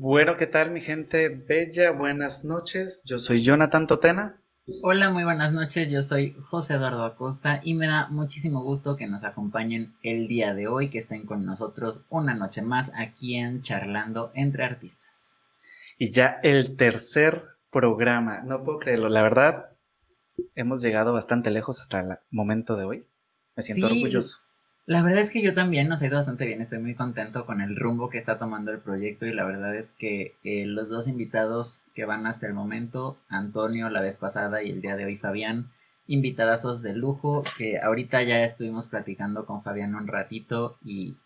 Bueno, ¿qué tal mi gente bella? Buenas noches. Yo soy Jonathan Totena. Hola, muy buenas noches. Yo soy José Eduardo Acosta y me da muchísimo gusto que nos acompañen el día de hoy, que estén con nosotros una noche más aquí en Charlando entre Artistas. Y ya el tercer programa, no puedo creerlo, la verdad, hemos llegado bastante lejos hasta el momento de hoy. Me siento orgulloso. La verdad es que yo también nos ha ido bastante bien, estoy muy contento con el rumbo que está tomando el proyecto y la verdad es que eh, los dos invitados que van hasta el momento, Antonio la vez pasada y el día de hoy Fabián, invitadazos de lujo, que ahorita ya estuvimos platicando con Fabián un ratito y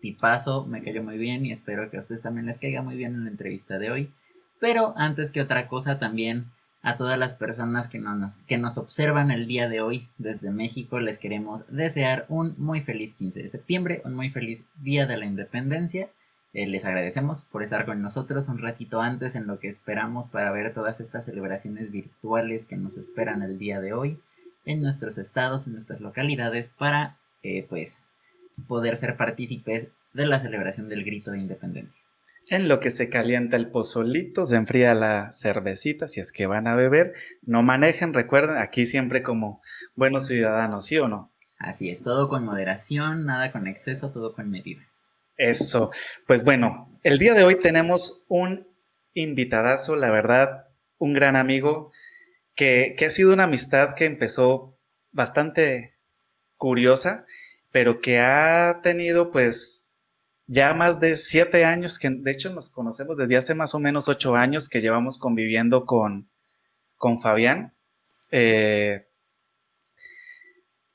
tipazo, me cayó muy bien y espero que a ustedes también les caiga muy bien en la entrevista de hoy. Pero antes que otra cosa también a todas las personas que nos, que nos observan el día de hoy desde México, les queremos desear un muy feliz 15 de septiembre, un muy feliz Día de la Independencia. Eh, les agradecemos por estar con nosotros un ratito antes en lo que esperamos para ver todas estas celebraciones virtuales que nos esperan el día de hoy en nuestros estados, en nuestras localidades, para eh, pues poder ser partícipes de la celebración del grito de independencia. En lo que se calienta el pozolito, se enfría la cervecita, si es que van a beber, no manejen, recuerden, aquí siempre como buenos ciudadanos, ¿sí o no? Así es, todo con moderación, nada con exceso, todo con medida. Eso, pues bueno, el día de hoy tenemos un invitadazo, la verdad, un gran amigo, que, que ha sido una amistad que empezó bastante curiosa, pero que ha tenido pues ya más de siete años, que de hecho nos conocemos desde hace más o menos ocho años que llevamos conviviendo con, con Fabián. Eh,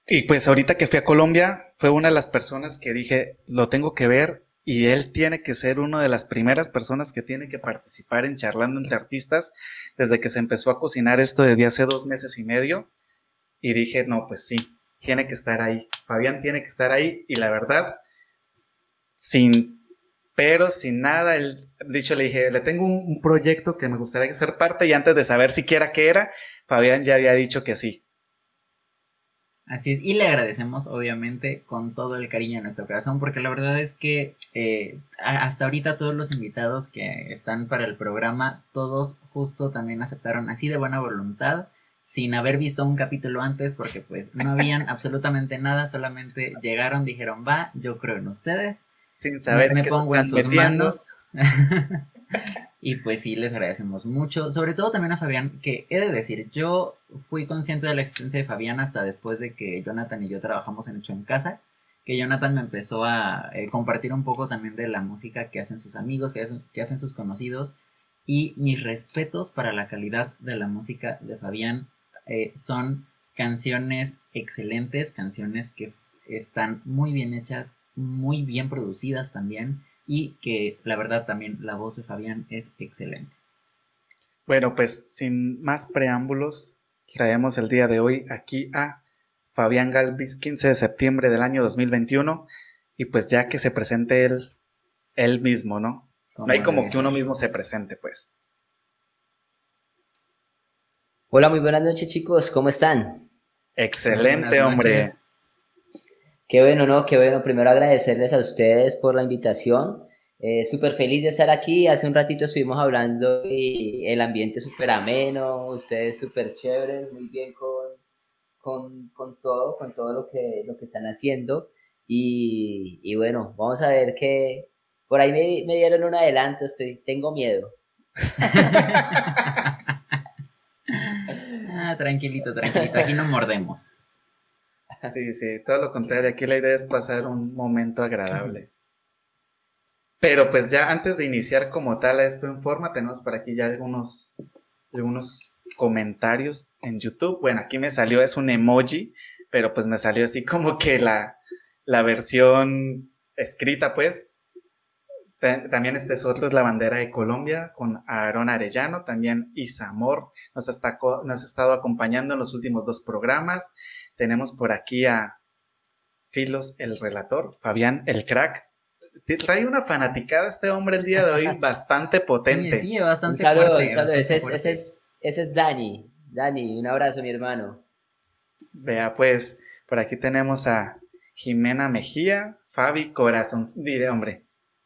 y pues ahorita que fui a Colombia, fue una de las personas que dije, lo tengo que ver y él tiene que ser una de las primeras personas que tiene que participar en charlando entre artistas desde que se empezó a cocinar esto desde hace dos meses y medio. Y dije, no, pues sí, tiene que estar ahí. Fabián tiene que estar ahí y la verdad, sin pero sin nada, él, dicho, le dije, le tengo un, proyecto que me gustaría ser parte y antes de saber siquiera qué era, Fabián ya había dicho que sí. Así es, y le agradecemos obviamente con todo el cariño en nuestro corazón, porque la verdad es que eh, hasta ahorita todos los invitados que están para el programa, todos justo también aceptaron así de buena voluntad, sin haber visto un capítulo antes, porque pues no habían absolutamente nada, solamente llegaron, dijeron, va, yo creo en ustedes sin saber me, pongo en sus manos. y pues sí, les agradecemos mucho. Sobre todo también a Fabián, que he de decir, yo fui consciente de la existencia de Fabián hasta después de que Jonathan y yo trabajamos en Hecho en Casa. Que Jonathan me empezó a eh, compartir un poco también de la música que hacen sus amigos, que hacen, que hacen sus conocidos. Y mis respetos para la calidad de la música de Fabián. Eh, son canciones excelentes, canciones que están muy bien hechas, muy bien producidas también y que la verdad también la voz de Fabián es excelente. Bueno, pues sin más preámbulos, traemos el día de hoy aquí a Fabián Galvis, 15 de septiembre del año 2021, y pues ya que se presente él, él mismo, ¿no? No hay como que uno mismo se presente, pues. Hola, muy buenas noches chicos, ¿cómo están? Excelente, hombre. Qué bueno, ¿no? Qué bueno. Primero agradecerles a ustedes por la invitación. Eh, súper feliz de estar aquí. Hace un ratito estuvimos hablando y el ambiente súper ameno, ustedes súper chéveres, muy bien con, con, con, todo, con todo lo que, lo que están haciendo. Y, y bueno, vamos a ver que por ahí me, me dieron un adelanto, estoy, tengo miedo. ah, tranquilito, tranquilito, aquí no mordemos. Sí, sí, todo lo contrario. Aquí la idea es pasar un momento agradable. Pero pues ya antes de iniciar como tal a esto en forma, tenemos por aquí ya algunos, algunos comentarios en YouTube. Bueno, aquí me salió, es un emoji, pero pues me salió así como que la, la versión escrita, pues. También este es otro, es la bandera de Colombia con Aaron Arellano, también Isamor nos, está, nos ha estado acompañando en los últimos dos programas. Tenemos por aquí a Filos, el relator, Fabián, el crack. Trae una fanaticada este hombre el día de hoy bastante potente. Sí, bastante un saludo, un saludo. Ese, es, ese, es, Dani. Dani, un abrazo, mi hermano. Vea, pues, por aquí tenemos a Jimena Mejía, Fabi Corazón. Diré, hombre,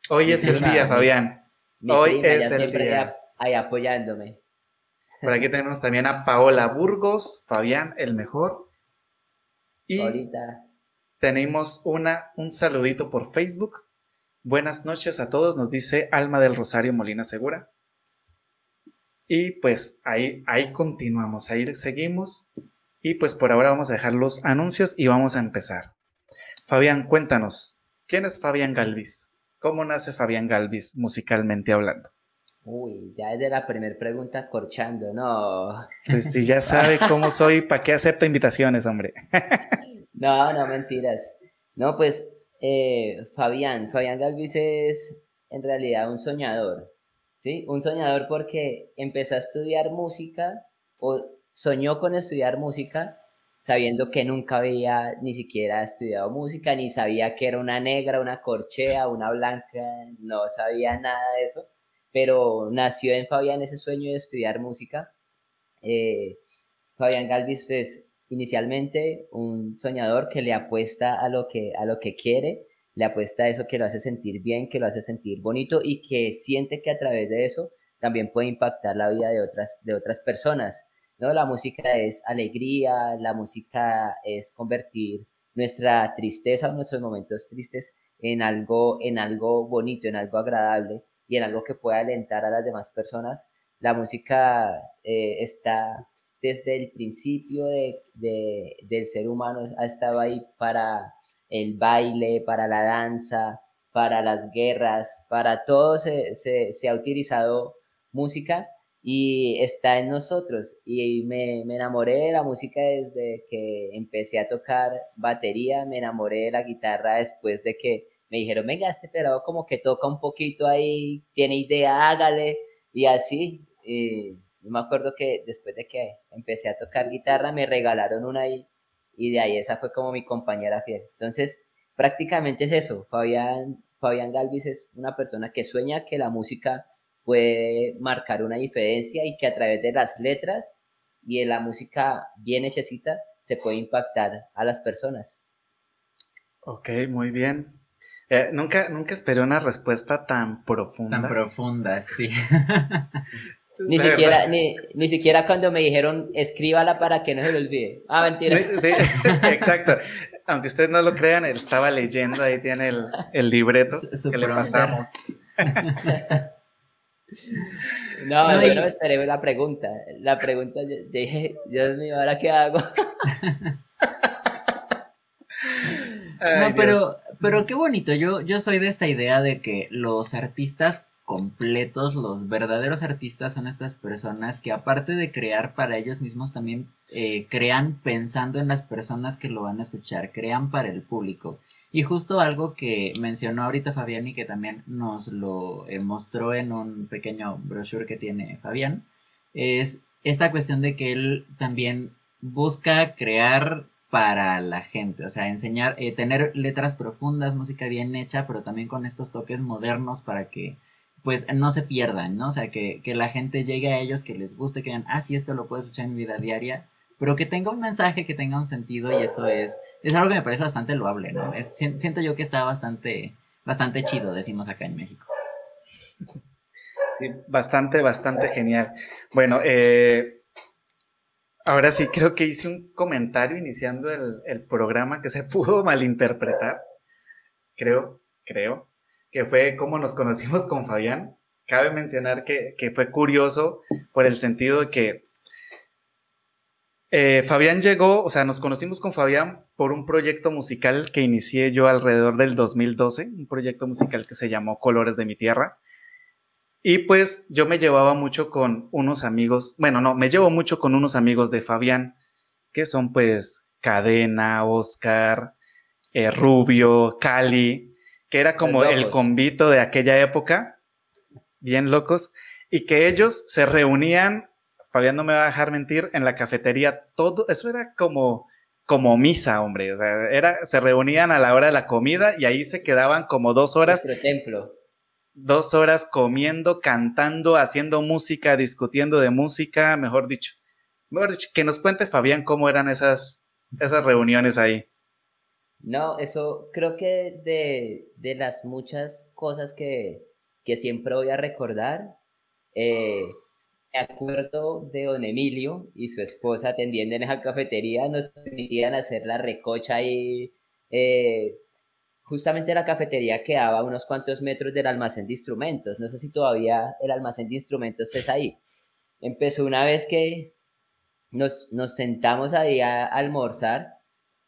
hoy es el día, Fabián. Hoy es el día. Ahí apoyándome. Por aquí tenemos también a Paola Burgos, Fabián el mejor. Y Ahorita. tenemos una, un saludito por Facebook. Buenas noches a todos, nos dice Alma del Rosario Molina Segura. Y pues ahí, ahí continuamos, ahí seguimos. Y pues por ahora vamos a dejar los anuncios y vamos a empezar. Fabián, cuéntanos, ¿quién es Fabián Galvis? ¿Cómo nace Fabián Galvis musicalmente hablando? Uy, ya es de la primera pregunta corchando, no. Pues si ya sabe cómo soy, ¿para qué acepta invitaciones, hombre? no, no, mentiras. No, pues eh, Fabián, Fabián Galvis es en realidad un soñador, ¿sí? Un soñador porque empezó a estudiar música o soñó con estudiar música sabiendo que nunca había ni siquiera estudiado música, ni sabía que era una negra, una corchea, una blanca, no sabía nada de eso pero nació en Fabián ese sueño de estudiar música. Eh, Fabián Galvis es inicialmente un soñador que le apuesta a lo que, a lo que quiere, le apuesta a eso que lo hace sentir bien, que lo hace sentir bonito y que siente que a través de eso también puede impactar la vida de otras, de otras personas. ¿No? La música es alegría, la música es convertir nuestra tristeza nuestros momentos tristes en algo, en algo bonito, en algo agradable y en algo que pueda alentar a las demás personas. La música eh, está desde el principio de, del ser humano, ha estado ahí para el baile, para la danza, para las guerras, para todo se, ha utilizado música y está en nosotros. Y me, me, enamoré de la música desde que empecé a tocar batería, me enamoré de la guitarra después de que me dijeron, venga, este pelado como que toca un poquito ahí, tiene idea, hágale, y así. Y me acuerdo que después de que empecé a tocar guitarra, me regalaron una ahí, y de ahí esa fue como mi compañera fiel. Entonces, prácticamente es eso. Fabián, Fabián Galvis es una persona que sueña que la música puede marcar una diferencia y que a través de las letras y de la música bien hechecita se puede impactar a las personas. Ok, muy bien. Eh, nunca, nunca esperé una respuesta tan profunda. Tan profunda, sí. ni, siquiera, ni, ni, siquiera cuando me dijeron escríbala para que no se lo olvide. Ah, mentira. Sí, exacto. Aunque ustedes no lo crean, él estaba leyendo, ahí tiene el, el libreto que le pasamos. no, no, yo no esperé la pregunta. La pregunta, dije, Dios mío, ¿ahora qué hago? no, pero, pero qué bonito. Yo, yo soy de esta idea de que los artistas completos, los verdaderos artistas son estas personas que aparte de crear para ellos mismos también eh, crean pensando en las personas que lo van a escuchar, crean para el público. Y justo algo que mencionó ahorita Fabián y que también nos lo eh, mostró en un pequeño brochure que tiene Fabián, es esta cuestión de que él también busca crear para la gente, o sea, enseñar, eh, tener letras profundas, música bien hecha, pero también con estos toques modernos para que pues no se pierdan, ¿no? O sea, que, que la gente llegue a ellos, que les guste, que digan, ah, sí, esto lo puedo escuchar en mi vida diaria, pero que tenga un mensaje, que tenga un sentido y eso es, es algo que me parece bastante loable, ¿no? siento yo que está bastante, bastante chido, decimos acá en México. Sí, bastante, bastante genial. Bueno, eh, Ahora sí, creo que hice un comentario iniciando el, programa que se pudo malinterpretar. Creo, creo, que fue como nos conocimos con Fabián. Cabe mencionar que, fue curioso por el sentido de que eh, Fabián llegó, o sea, nos conocimos con Fabián por un proyecto musical que inicié yo alrededor del 2012, un proyecto musical que se llamó Colores de mi Tierra. Y pues yo me llevaba mucho con unos amigos, bueno, no, me llevo mucho con unos amigos de Fabián, que son pues Cadena, Oscar, eh, Rubio, Cali, que era como el convito de aquella época, bien locos, y que ellos se reunían, Fabián no me va a dejar mentir, en la cafetería, todo, eso era como, como misa, hombre, o sea, era, se reunían a la hora de la comida y ahí se quedaban como dos horas. Nuestro templo dos horas comiendo, cantando, haciendo música, discutiendo de música, mejor dicho. Mejor dicho, que nos cuente Fabián cómo eran esas, esas reuniones ahí. No, eso creo que de, de las muchas cosas que, que siempre voy a recordar. Eh, me acuerdo de don Emilio y su esposa atendiendo en esa cafetería, nos permitían hacer la recocha y eh, justamente la cafetería quedaba a unos cuantos metros del almacén de instrumentos. No sé si todavía el almacén de instrumentos es ahí. Empezó una vez que nos, nos sentamos ahí a almorzar.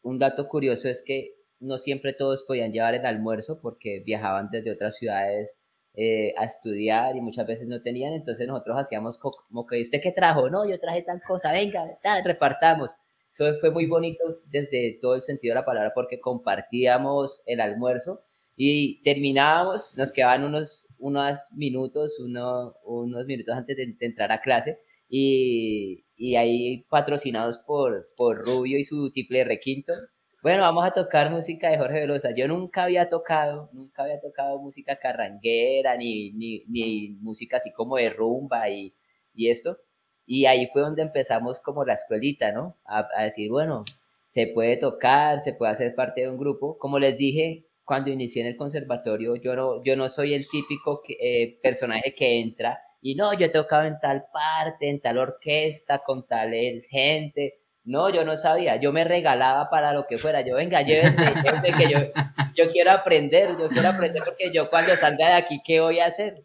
Un dato curioso es que no siempre todos podían llevar el almuerzo porque viajaban desde otras ciudades eh, a estudiar y muchas veces no tenían, entonces nosotros hacíamos como que, ¿usted qué trajo? No, yo traje tal cosa, venga, tal, repartamos. Eso fue muy bonito desde todo el sentido de la palabra porque compartíamos el almuerzo y terminábamos, nos quedaban unos, unos minutos, uno, unos minutos antes de, entrar a clase y, y, ahí patrocinados por, por Rubio y su triple requinto, bueno, vamos a tocar música de Jorge Velosa. Yo nunca había tocado, nunca había tocado música carranguera, ni, ni, ni música así como de rumba y, y eso. Y ahí fue donde empezamos como la escuelita, ¿no? A, decir, bueno, se puede tocar, se puede hacer parte de un grupo. Como les dije, cuando inicié en el conservatorio, yo no, yo no soy el típico eh, personaje que entra y no, yo he tocado en tal parte, en tal orquesta, con tal gente no, yo no sabía, yo me regalaba para lo que fuera, yo venga, llévenme, que yo, yo quiero aprender, yo quiero aprender porque yo cuando salga de aquí, ¿qué voy a hacer?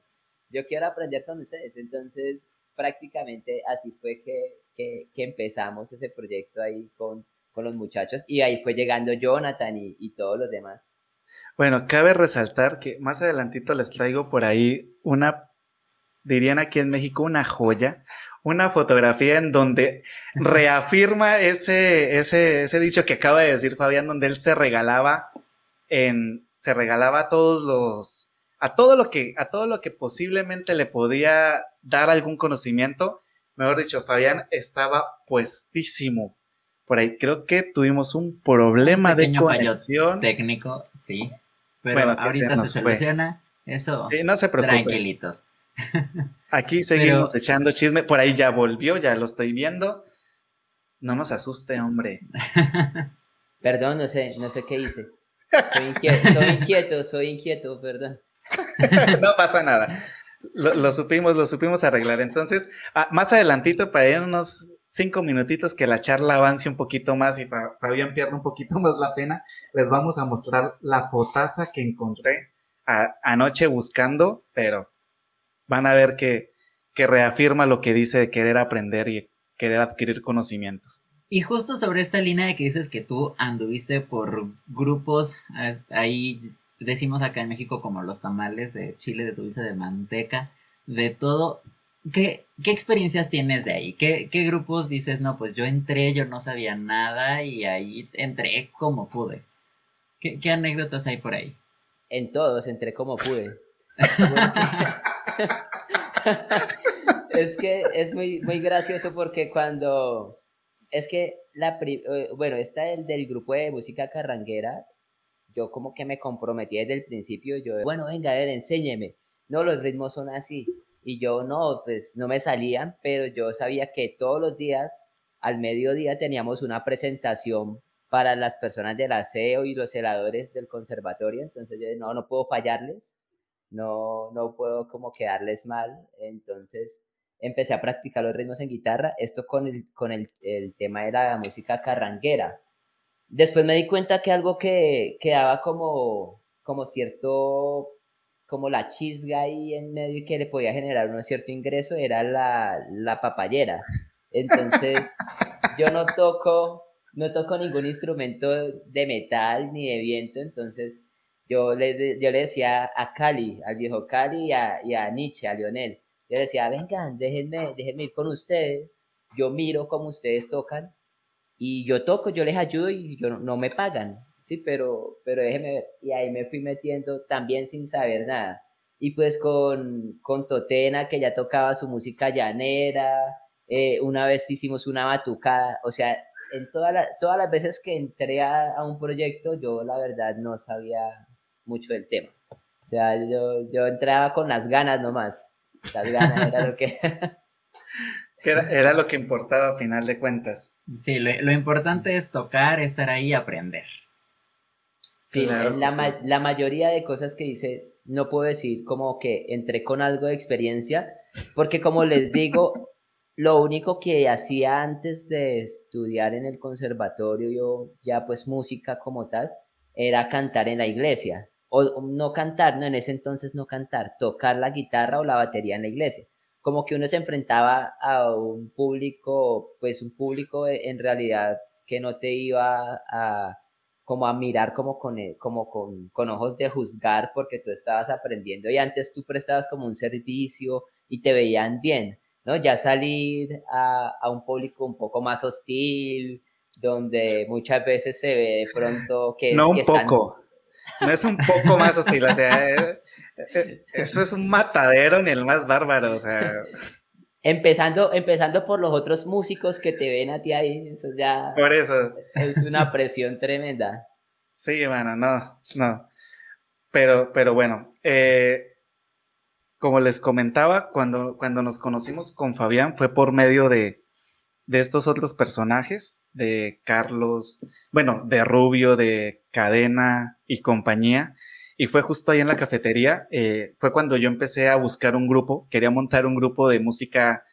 Yo quiero aprender con ustedes, entonces prácticamente así fue que, que, que empezamos ese proyecto ahí con, con, los muchachos y ahí fue llegando Jonathan y, y todos los demás. Bueno, cabe resaltar que más adelantito les traigo por ahí una, dirían aquí en México, una joya, una fotografía en donde reafirma ese, ese, ese dicho que acaba de decir Fabián, donde él se regalaba en, se regalaba a todos los, a todo lo que, a todo lo que posiblemente le podía dar algún conocimiento. Mejor dicho, Fabián estaba puestísimo. Por ahí creo que tuvimos un problema de conexión. Técnico, sí. Pero ahorita se, soluciona. Eso. Sí, no se preocupe. Tranquilitos. Aquí seguimos echando chisme. Por ahí ya volvió, ya lo estoy viendo. No nos asuste, hombre. Perdón, no sé, no sé qué hice. Soy inquieto, soy inquieto, soy inquieto, perdón. no pasa nada. Lo, supimos, lo supimos arreglar. Entonces, ah, más adelantito, para ir unos cinco minutitos que la charla avance un poquito más y Fabián pierda un poquito más la pena, les vamos a mostrar la fotaza que encontré anoche buscando, pero van a ver que, reafirma lo que dice de querer aprender y querer adquirir conocimientos. Y justo sobre esta línea de que dices que tú anduviste por grupos, ahí decimos acá en México como los tamales de chile, de dulce, de manteca, de todo. ¿Qué, qué experiencias tienes de ahí? ¿Qué, ¿Qué, grupos dices, no, pues yo entré, yo no sabía nada y ahí entré como pude? ¿Qué, qué anécdotas hay por ahí? En todos entré como pude. es que es muy, muy gracioso porque cuando... Es que la... Eh, bueno, está el del grupo de música carranguera. Yo como que me comprometí desde el principio. Yo, bueno, venga, a ver, enséñeme. No, los ritmos son así. Y yo no, pues no me salían, pero yo sabía que todos los días, al mediodía, teníamos una presentación para las personas del aseo y los celadores del conservatorio. Entonces yo no, no puedo fallarles no, no puedo como quedarles mal, entonces empecé a practicar los ritmos en guitarra, esto con el, con el, el tema de la música carranguera. Después me di cuenta que algo que, que daba como, como cierto, como la chisga ahí en medio y que le podía generar un cierto ingreso era la, la papayera. Entonces, yo no toco, no toco ningún instrumento de metal ni de viento, entonces yo le, yo le decía a Cali, al viejo Cali y a, y a Nietzsche, a Lionel, yo decía, vengan, déjenme, déjenme ir con ustedes, yo miro cómo ustedes tocan y yo toco, yo les ayudo y yo no, me pagan, sí, pero, pero déjenme ver. Y ahí me fui metiendo también sin saber nada. Y pues con, con Totena, que ya tocaba su música llanera, eh, una vez hicimos una batucada, o sea, en todas las veces que entré a, a, un proyecto, yo la verdad no sabía mucho del tema. O sea, yo, yo entraba con las ganas nomás. Las ganas era lo que... era, lo que importaba a final de cuentas. Sí, lo, importante es tocar, estar ahí y aprender. Sí, la, la mayoría de cosas que dice no puedo decir como que entré con algo de experiencia, porque como les digo, lo único que hacía antes de estudiar en el conservatorio, yo ya pues música como tal, era cantar en la iglesia. O no cantar, no, en ese entonces no cantar, tocar la guitarra o la batería en la iglesia. Como que uno se enfrentaba a un público, pues un público en realidad que no te iba a como a mirar como con, eh, como con, con ojos de juzgar porque tú estabas aprendiendo y antes tú prestabas como un servicio y te veían bien, ¿no? Ya salir a, a un público un poco más hostil, donde muchas veces se ve de pronto que... No un poco, no es un poco más hostil, o sea, eh, eh, eso es un matadero ni el más bárbaro, o sea... Empezando, empezando por los otros músicos que te ven a ti ahí, eso ya... Por eso. Es una presión tremenda. Sí, bueno, no, no. Pero, pero bueno, eh, como les comentaba, cuando, cuando nos conocimos con Fabián fue por medio de, de estos otros personajes, de Carlos, bueno, de Rubio, de Cadena y compañía. Y fue justo ahí en la cafetería, eh, fue cuando yo empecé a buscar un grupo, quería montar un grupo de música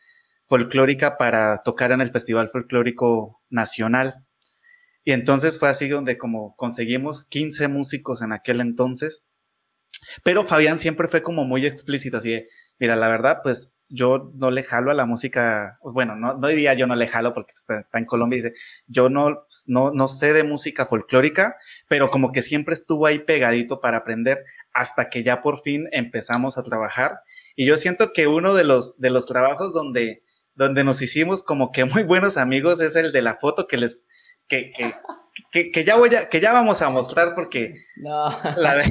folclórica para tocar en el Festival Folclórico Nacional. Y entonces fue así donde como conseguimos 15 músicos en aquel entonces. Pero Fabián siempre fue como muy explícito, así de, mira, la verdad, pues yo no le jalo a la música, bueno, no, no diría yo no le jalo porque está, en Colombia y dice, yo no, no, no sé de música folclórica, pero como que siempre estuvo ahí pegadito para aprender hasta que ya por fin empezamos a trabajar. Y yo siento que uno de los, de los trabajos donde, donde nos hicimos como que muy buenos amigos es el de la foto que les, que, que, que, que ya voy a, que ya vamos a mostrar porque no. la,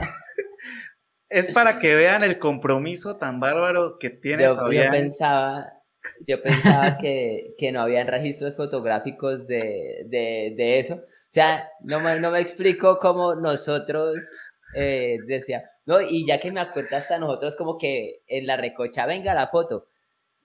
es para que vean el compromiso tan bárbaro que tiene yo, Fabián. Yo pensaba, yo pensaba que, que, no habían registros fotográficos de, de, de, eso. O sea, no me, no me explico cómo nosotros eh, decía, no, y ya que me acuerdo hasta nosotros como que en la recocha, venga la foto.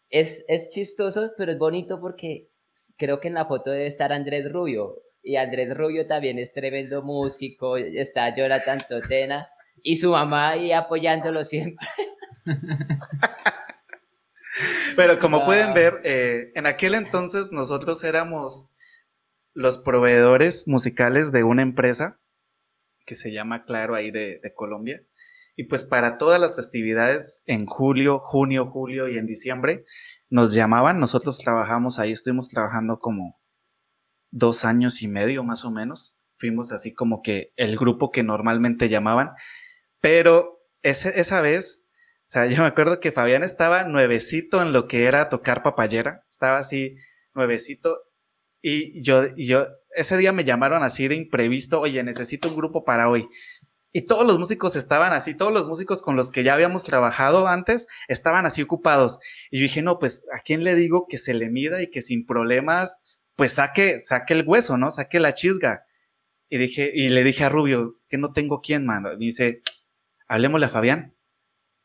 Es, es chistoso, pero es bonito porque creo que en la foto debe estar Andrés Rubio. Y Andrés Rubio también es tremendo músico, está Jonathan Totena y su mamá ahí apoyándolo siempre. Pero como pueden ver, eh, en aquel entonces nosotros éramos los proveedores musicales de una empresa que se llama Claro ahí de, de, Colombia. Y pues para todas las festividades en julio, junio, julio y en diciembre nos llamaban. Nosotros trabajamos ahí, estuvimos trabajando como dos años y medio más o menos. Fuimos así como que el grupo que normalmente llamaban. Pero ese, esa vez, o sea, yo me acuerdo que Fabián estaba nuevecito en lo que era tocar papayera, estaba así nuevecito y yo, yo, ese día me llamaron así de imprevisto, oye, necesito un grupo para hoy. Y todos los músicos estaban así, todos los músicos con los que ya habíamos trabajado antes estaban así ocupados. Y yo dije, no, pues, ¿a quién le digo que se le mida y que sin problemas, pues saque, saque el hueso, ¿no? Saque la chisga. Y dije, y le dije a Rubio, que no tengo quién, mano. Y dice, hablemosle a Fabián.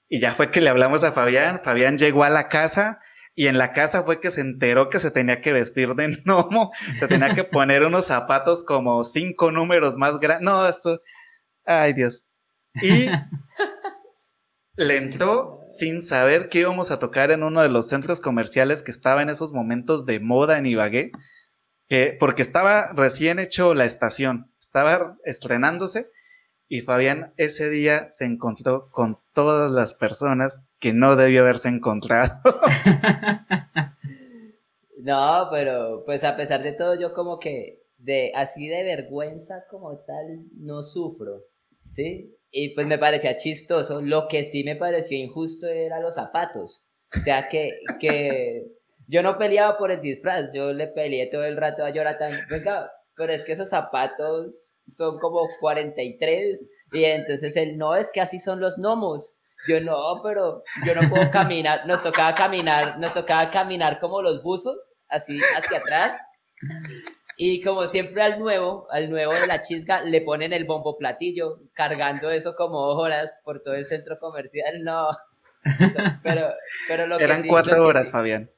Y ya fue que le hablamos a Fabián, Fabián llegó a la casa y en la casa fue que se enteró que se tenía que vestir de gnomo, se tenía que poner unos zapatos como cinco números más grandes. No, eso, ay Dios. Y le entró sin saber que íbamos a tocar en uno de los centros comerciales que estaba en esos momentos de moda en Ibagué, que, porque estaba recién hecho la estación, estaba estrenándose y Fabián ese día se encontró con todas las personas que no debió haberse encontrado. no, pero pues a pesar de todo yo como que de así de vergüenza como tal no sufro, ¿sí? Y pues me parecía chistoso, lo que sí me pareció injusto era los zapatos. O sea que, que yo no peleaba por el disfraz, yo le peleé todo el rato a Jonathan, venga, pero es que esos zapatos son como 43 y entonces él, no, es que así son los gnomos. Yo no, pero yo no puedo caminar, nos tocaba caminar, nos tocaba caminar como los buzos, así hacia atrás. Y como siempre al nuevo, al nuevo de la chisga, le ponen el bombo platillo, cargando eso como horas por todo el centro comercial. No. pero, pero lo Eran que cuatro lo horas, sí, Fabián.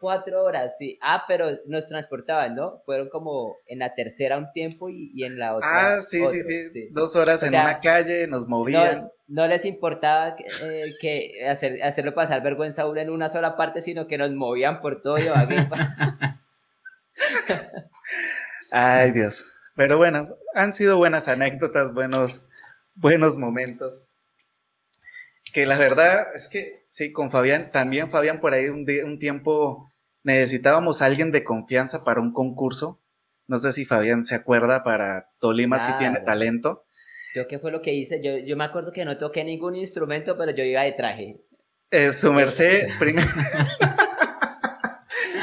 Cuatro horas, sí. Ah, pero nos transportaban, ¿no? Fueron como en la tercera un tiempo y, en la otra. Ah, sí, sí, sí, Dos horas en una calle, nos movían. No, les importaba eh, que hacer, hacerlo pasar vergüenza uno en una sola parte, sino que nos movían por todo Ay, Dios. Pero bueno, han sido buenas anécdotas, buenos, buenos momentos. Que la verdad es que sí, con Fabián, también Fabián por ahí un, un tiempo necesitábamos a alguien de confianza para un concurso. No sé si Fabián se acuerda, para Tolima si tiene talento. ¿Yo qué fue lo que hice? Yo, yo me acuerdo que no toqué ningún instrumento, pero yo iba de traje. Eh, su merced, primero.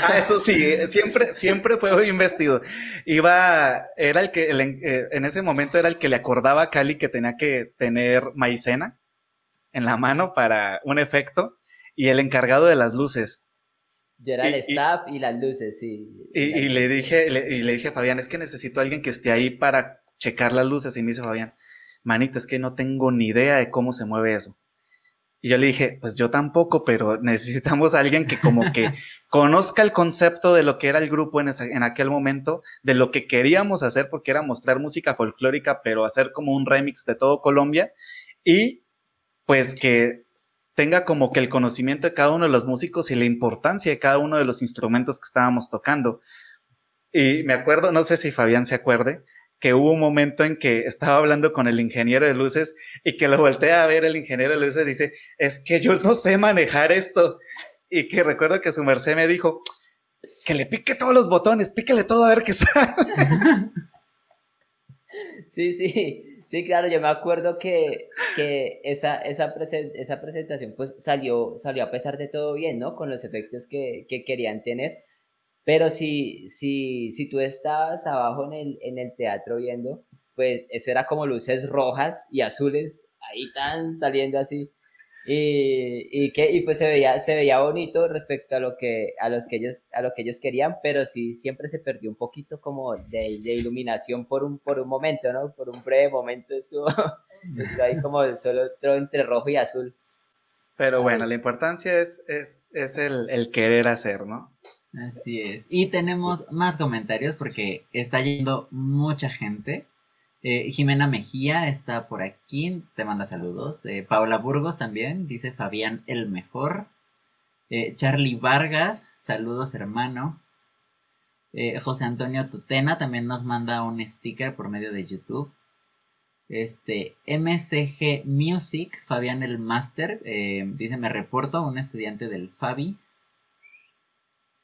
ah, eso sí, siempre, siempre fue bien vestido. Iba, era el que, eh, en ese momento era el que le acordaba a Cali que tenía que tener maicena en la mano para un efecto y el encargado de las luces. Yo era el staff y, las luces, sí. Y, le dije, y le dije a Fabián, es que necesito a alguien que esté ahí para checar las luces. Y me dice Fabián, manita, es que no tengo ni idea de cómo se mueve eso. Y yo le dije, pues yo tampoco, pero necesitamos a alguien que como que conozca el concepto de lo que era el grupo en, en aquel momento, de lo que queríamos hacer, porque era mostrar música folclórica, pero hacer como un remix de todo Colombia. Y pues que tenga como que el conocimiento de cada uno de los músicos y la importancia de cada uno de los instrumentos que estábamos tocando. Y me acuerdo, no sé si Fabián se acuerde, que hubo un momento en que estaba hablando con el ingeniero de luces y que lo voltea a ver el ingeniero de luces y dice, es que yo no sé manejar esto. Y que recuerdo que su merced me dijo, que le pique todos los botones, píquele todo a ver qué sale. Sí, sí. Sí, claro, yo me acuerdo que, que esa, esa, esa presentación pues salió, salió a pesar de todo bien, ¿no? Con los efectos que, que querían tener. Pero si, si, si tú estabas abajo en el, en el teatro viendo, pues eso era como luces rojas y azules ahí tan saliendo así. Y, y, que, y pues se veía, se veía bonito respecto a lo que, a los que ellos, a lo que ellos querían, pero sí siempre se perdió un poquito como de, de iluminación por un, por un momento, ¿no? Por un breve momento estuvo, estuvo ahí como solo entre rojo y azul. Pero bueno, la importancia es, es, es el, el, querer hacer, ¿no? Así es. Y tenemos más comentarios porque está yendo mucha gente. Eh, Jimena Mejía está por aquí, te manda saludos. Eh, Paula Burgos también, dice Fabián el mejor. Eh, Charlie Vargas, saludos hermano. José Antonio Tutena también nos manda un sticker por medio de YouTube. Este, MCG Music, Fabián el Master, dice me reporto, un estudiante del Fabi.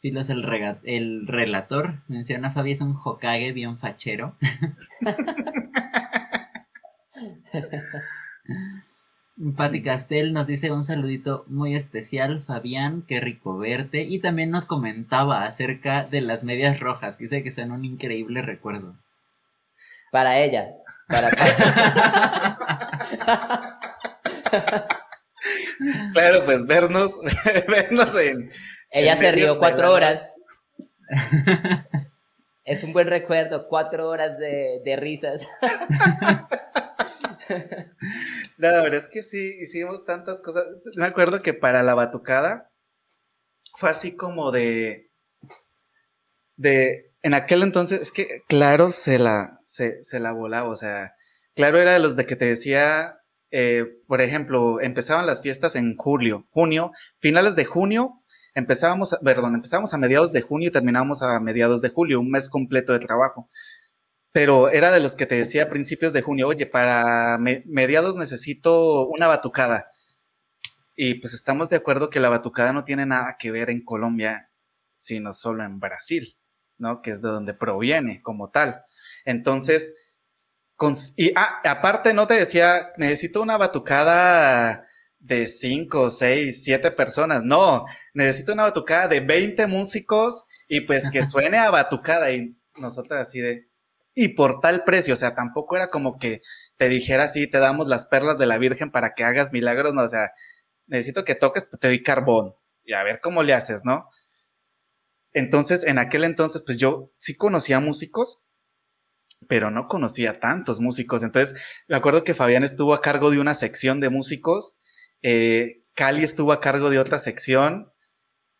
Filos el, el relator menciona Fabi es un Hokage bien fachero. Patti Castel nos dice un saludito muy especial, Fabián, qué rico verte. Y también nos comentaba acerca de las medias rojas, que dice que son un increíble recuerdo. Para ella. Para claro, pues vernos, vernos en, ella se rió cuatro horas. es un buen recuerdo, cuatro horas de, risas. no, la verdad es que sí, hicimos tantas cosas. Me acuerdo que para la batucada fue así como de. de. En aquel entonces, es que claro se la, se, se la volaba, o sea, claro era de los de que te decía, eh, por ejemplo, empezaban las fiestas en julio, junio, finales de junio, Empezábamos, perdón, empezamos a mediados de junio y terminamos a mediados de julio, un mes completo de trabajo. Pero era de los que te decía a principios de junio, oye, para mediados necesito una batucada. Y pues estamos de acuerdo que la batucada no tiene nada que ver en Colombia, sino solo en Brasil, ¿no? Que es de donde proviene como tal. Entonces, y ah, aparte no te decía, necesito una batucada de 5, 6, 7 personas. No, necesito una batucada de 20 músicos y pues que suene a batucada y nosotros así de... Y por tal precio, o sea, tampoco era como que te dijera así, te damos las perlas de la Virgen para que hagas milagros, no, o sea, necesito que toques, te doy carbón y a ver cómo le haces, ¿no? Entonces, en aquel entonces, pues yo sí conocía músicos, pero no conocía tantos músicos. Entonces, me acuerdo que Fabián estuvo a cargo de una sección de músicos eh, Cali estuvo a cargo de otra sección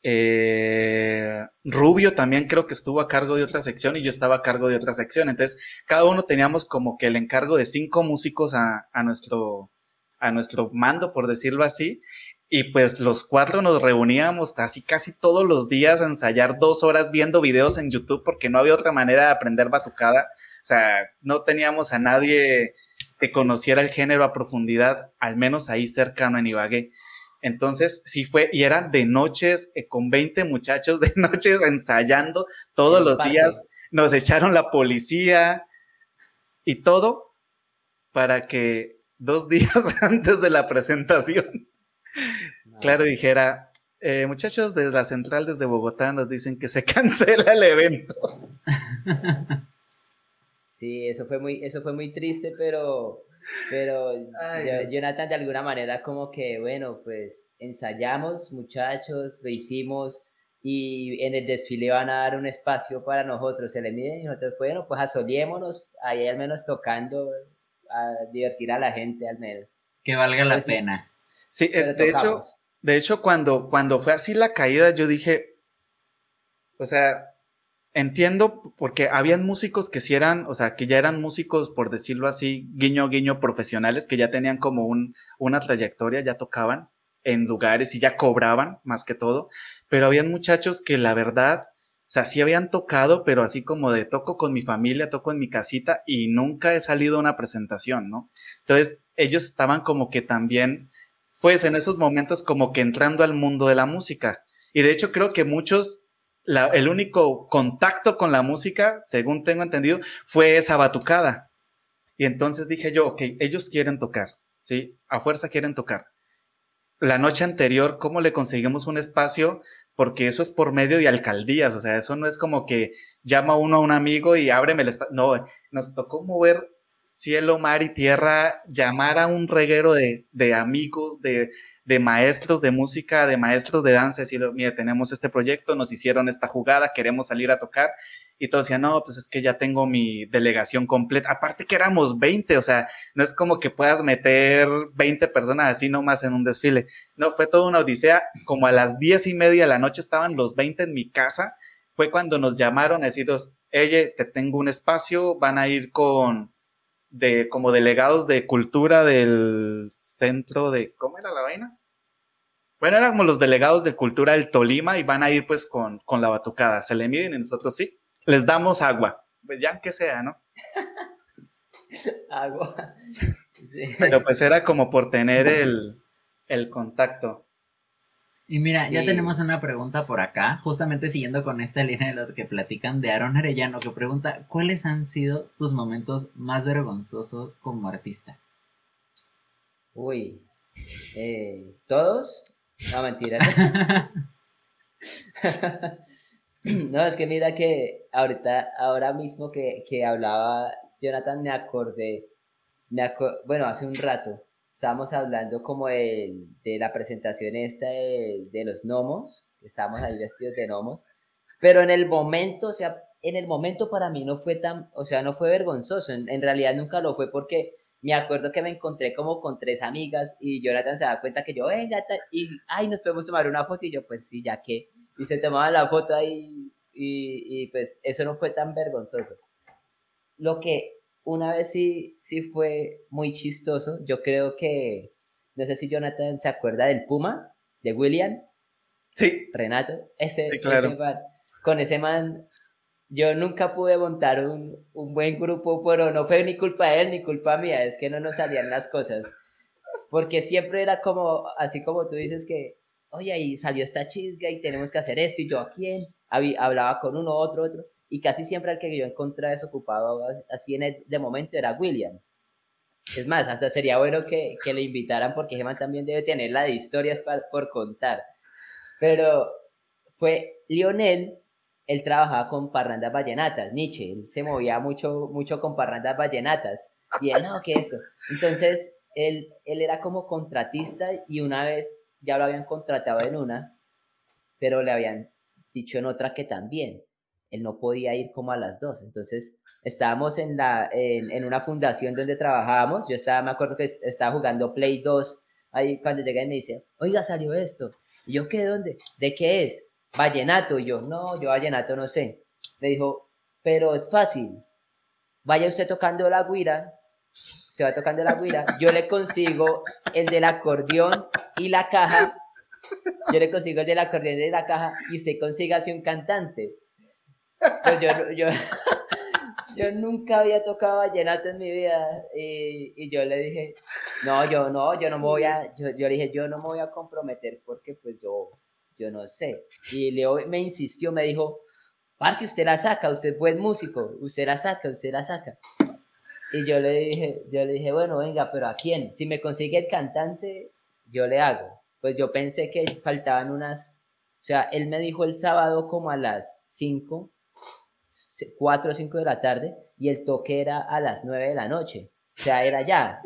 Eh, Rubio también creo que estuvo a cargo de otra sección y yo estaba a cargo de otra sección. Entonces, cada uno teníamos como que el encargo de cinco músicos a, a nuestro, a nuestro mando, por decirlo así. Y pues los cuatro nos reuníamos casi casi todos los días a ensayar dos horas viendo videos en YouTube porque no había otra manera de aprender batucada. O sea, no teníamos a nadie que conociera el género a profundidad, al menos ahí cercano en Ibagué. Entonces, sí fue, y eran de noches, eh, con 20 muchachos de noches ensayando todos los días. Nos echaron la policía y todo para que dos días antes de la presentación, claro, dijera, eh, muchachos de la central desde Bogotá nos dicen que se cancela el evento. Sí, eso fue muy, eso fue muy triste, pero pero Jonathan de alguna manera como que, bueno, pues ensayamos muchachos, lo hicimos y en el desfile van a dar un espacio para nosotros, se le miden y nosotros, bueno, pues asoliémonos ahí al menos tocando, a divertir a la gente al menos. Que valga la pues pena. Sí, de hecho, de hecho cuando, cuando fue así la caída yo dije, o sea, entiendo porque habían músicos que sí eran, o sea, que ya eran músicos, por decirlo así, guiño, guiño, profesionales, que ya tenían como un, una trayectoria, ya tocaban en lugares y ya cobraban más que todo, pero habían muchachos que la verdad, o sea, sí habían tocado, pero así como de toco con mi familia, toco en mi casita y nunca he salido a una presentación, ¿no? Entonces, ellos estaban como que también, pues en esos momentos como que entrando al mundo de la música. Y de hecho creo que muchos el único contacto con la música, según tengo entendido, fue esa batucada. Y entonces dije yo, ok, ellos quieren tocar, ¿sí? A fuerza quieren tocar. La noche anterior, ¿cómo le conseguimos un espacio? Porque eso es por medio de alcaldías, o sea, eso no es como que llama uno a un amigo y ábreme el espacio. No, nos tocó mover cielo, mar y tierra, llamar a un reguero de, de amigos, de, de maestros de música, de maestros de danza, decir, mire, tenemos este proyecto, nos hicieron esta jugada, queremos salir a tocar. Y todos decían, no, pues es que ya tengo mi delegación completa. Aparte que éramos 20, o sea, no es como que puedas meter 20 personas así nomás en un desfile. No, fue toda una odisea. Como a las diez y media de la noche estaban los 20 en mi casa. Fue cuando nos llamaron a decirnos, oye, te tengo un espacio, van a ir con, de como delegados de cultura del centro de, ¿cómo era la vaina? Bueno, eran como los delegados de cultura del Tolima y van a ir pues con, con la batucada. Se le miden y nosotros sí. Les damos agua. Pues ya que sea, ¿no? agua. Pero pues era como por tener el, el contacto. Y mira, ya tenemos una pregunta por acá, justamente siguiendo con esta línea de lo que platican de Aaron Arellano, que pregunta, ¿cuáles han sido tus momentos más vergonzosos como artista? Uy, eh, ¿todos? No, mentira. no, es que mira que ahorita, ahora mismo que, que hablaba Jonathan, me acordé, me bueno, hace un rato, estábamos hablando como de, de la presentación esta de, de, los gnomos, estábamos ahí vestidos de gnomos, pero en el momento, o sea, en el momento para mí no fue tan, o sea, no fue vergonzoso, en, en realidad nunca lo fue porque me acuerdo que me encontré como con tres amigas y Jonathan se da cuenta que yo, venga, y, ay, nos podemos tomar una foto y yo, pues sí, ya que, y se tomaba la foto ahí y, y pues eso no fue tan vergonzoso. Lo que una vez sí, sí fue muy chistoso. Yo creo que, no sé si Jonathan se acuerda del Puma, de William. Sí. Renato. Ese, con ese man, yo nunca pude montar un, un, buen grupo, pero no fue ni culpa de él ni culpa mía, es que no nos salían las cosas. Porque siempre era como, así como tú dices que, oye, ahí salió esta chisga y tenemos que hacer esto, y yo a quién, hablaba con uno, otro, otro y casi siempre el que yo encontré desocupado así en el, de momento era William. Es más, hasta sería bueno que, que le invitaran porque Gemma también debe tener la de historias por contar. Pero fue Lionel, él trabajaba con parrandas vallenatas, Nietzsche, él se movía mucho, mucho con parrandas vallenatas. Y él, no, ¿qué eso? Entonces, él, él era como contratista y una vez ya lo habían contratado en una, pero le habían dicho en otra que también él no podía ir como a las dos. Entonces, estábamos en, la, en, una fundación donde trabajábamos. Yo estaba, me acuerdo que estaba jugando Play 2. Ahí cuando llegué me dice, oiga, salió esto. Y yo, ¿qué? ¿Dónde? ¿De qué es? vallenato. Y yo, no, yo vallenato no sé. Me dijo, pero es fácil. Vaya usted tocando la guira, se va tocando la guira, yo le consigo el del acordeón y la caja, yo le consigo el del acordeón y la caja y usted consiga así un cantante. Pues yo, yo, yo nunca había tocado vallenato en mi vida y, y, yo le dije, no, yo no, yo no me voy a, yo, yo, le dije, yo no me voy a comprometer porque pues yo, yo no sé. Y Leo me insistió, me dijo, Parce, usted la saca, usted es buen músico, usted la saca, usted la saca. Y yo le dije, yo le dije, bueno, venga, pero ¿a quién? Si me consigue el cantante, yo le hago. Pues yo pensé que faltaban unas, o sea, él me dijo el sábado como a las 5, 4 o 5 de la tarde, y el toque era a las 9 de la noche. O sea, era ya.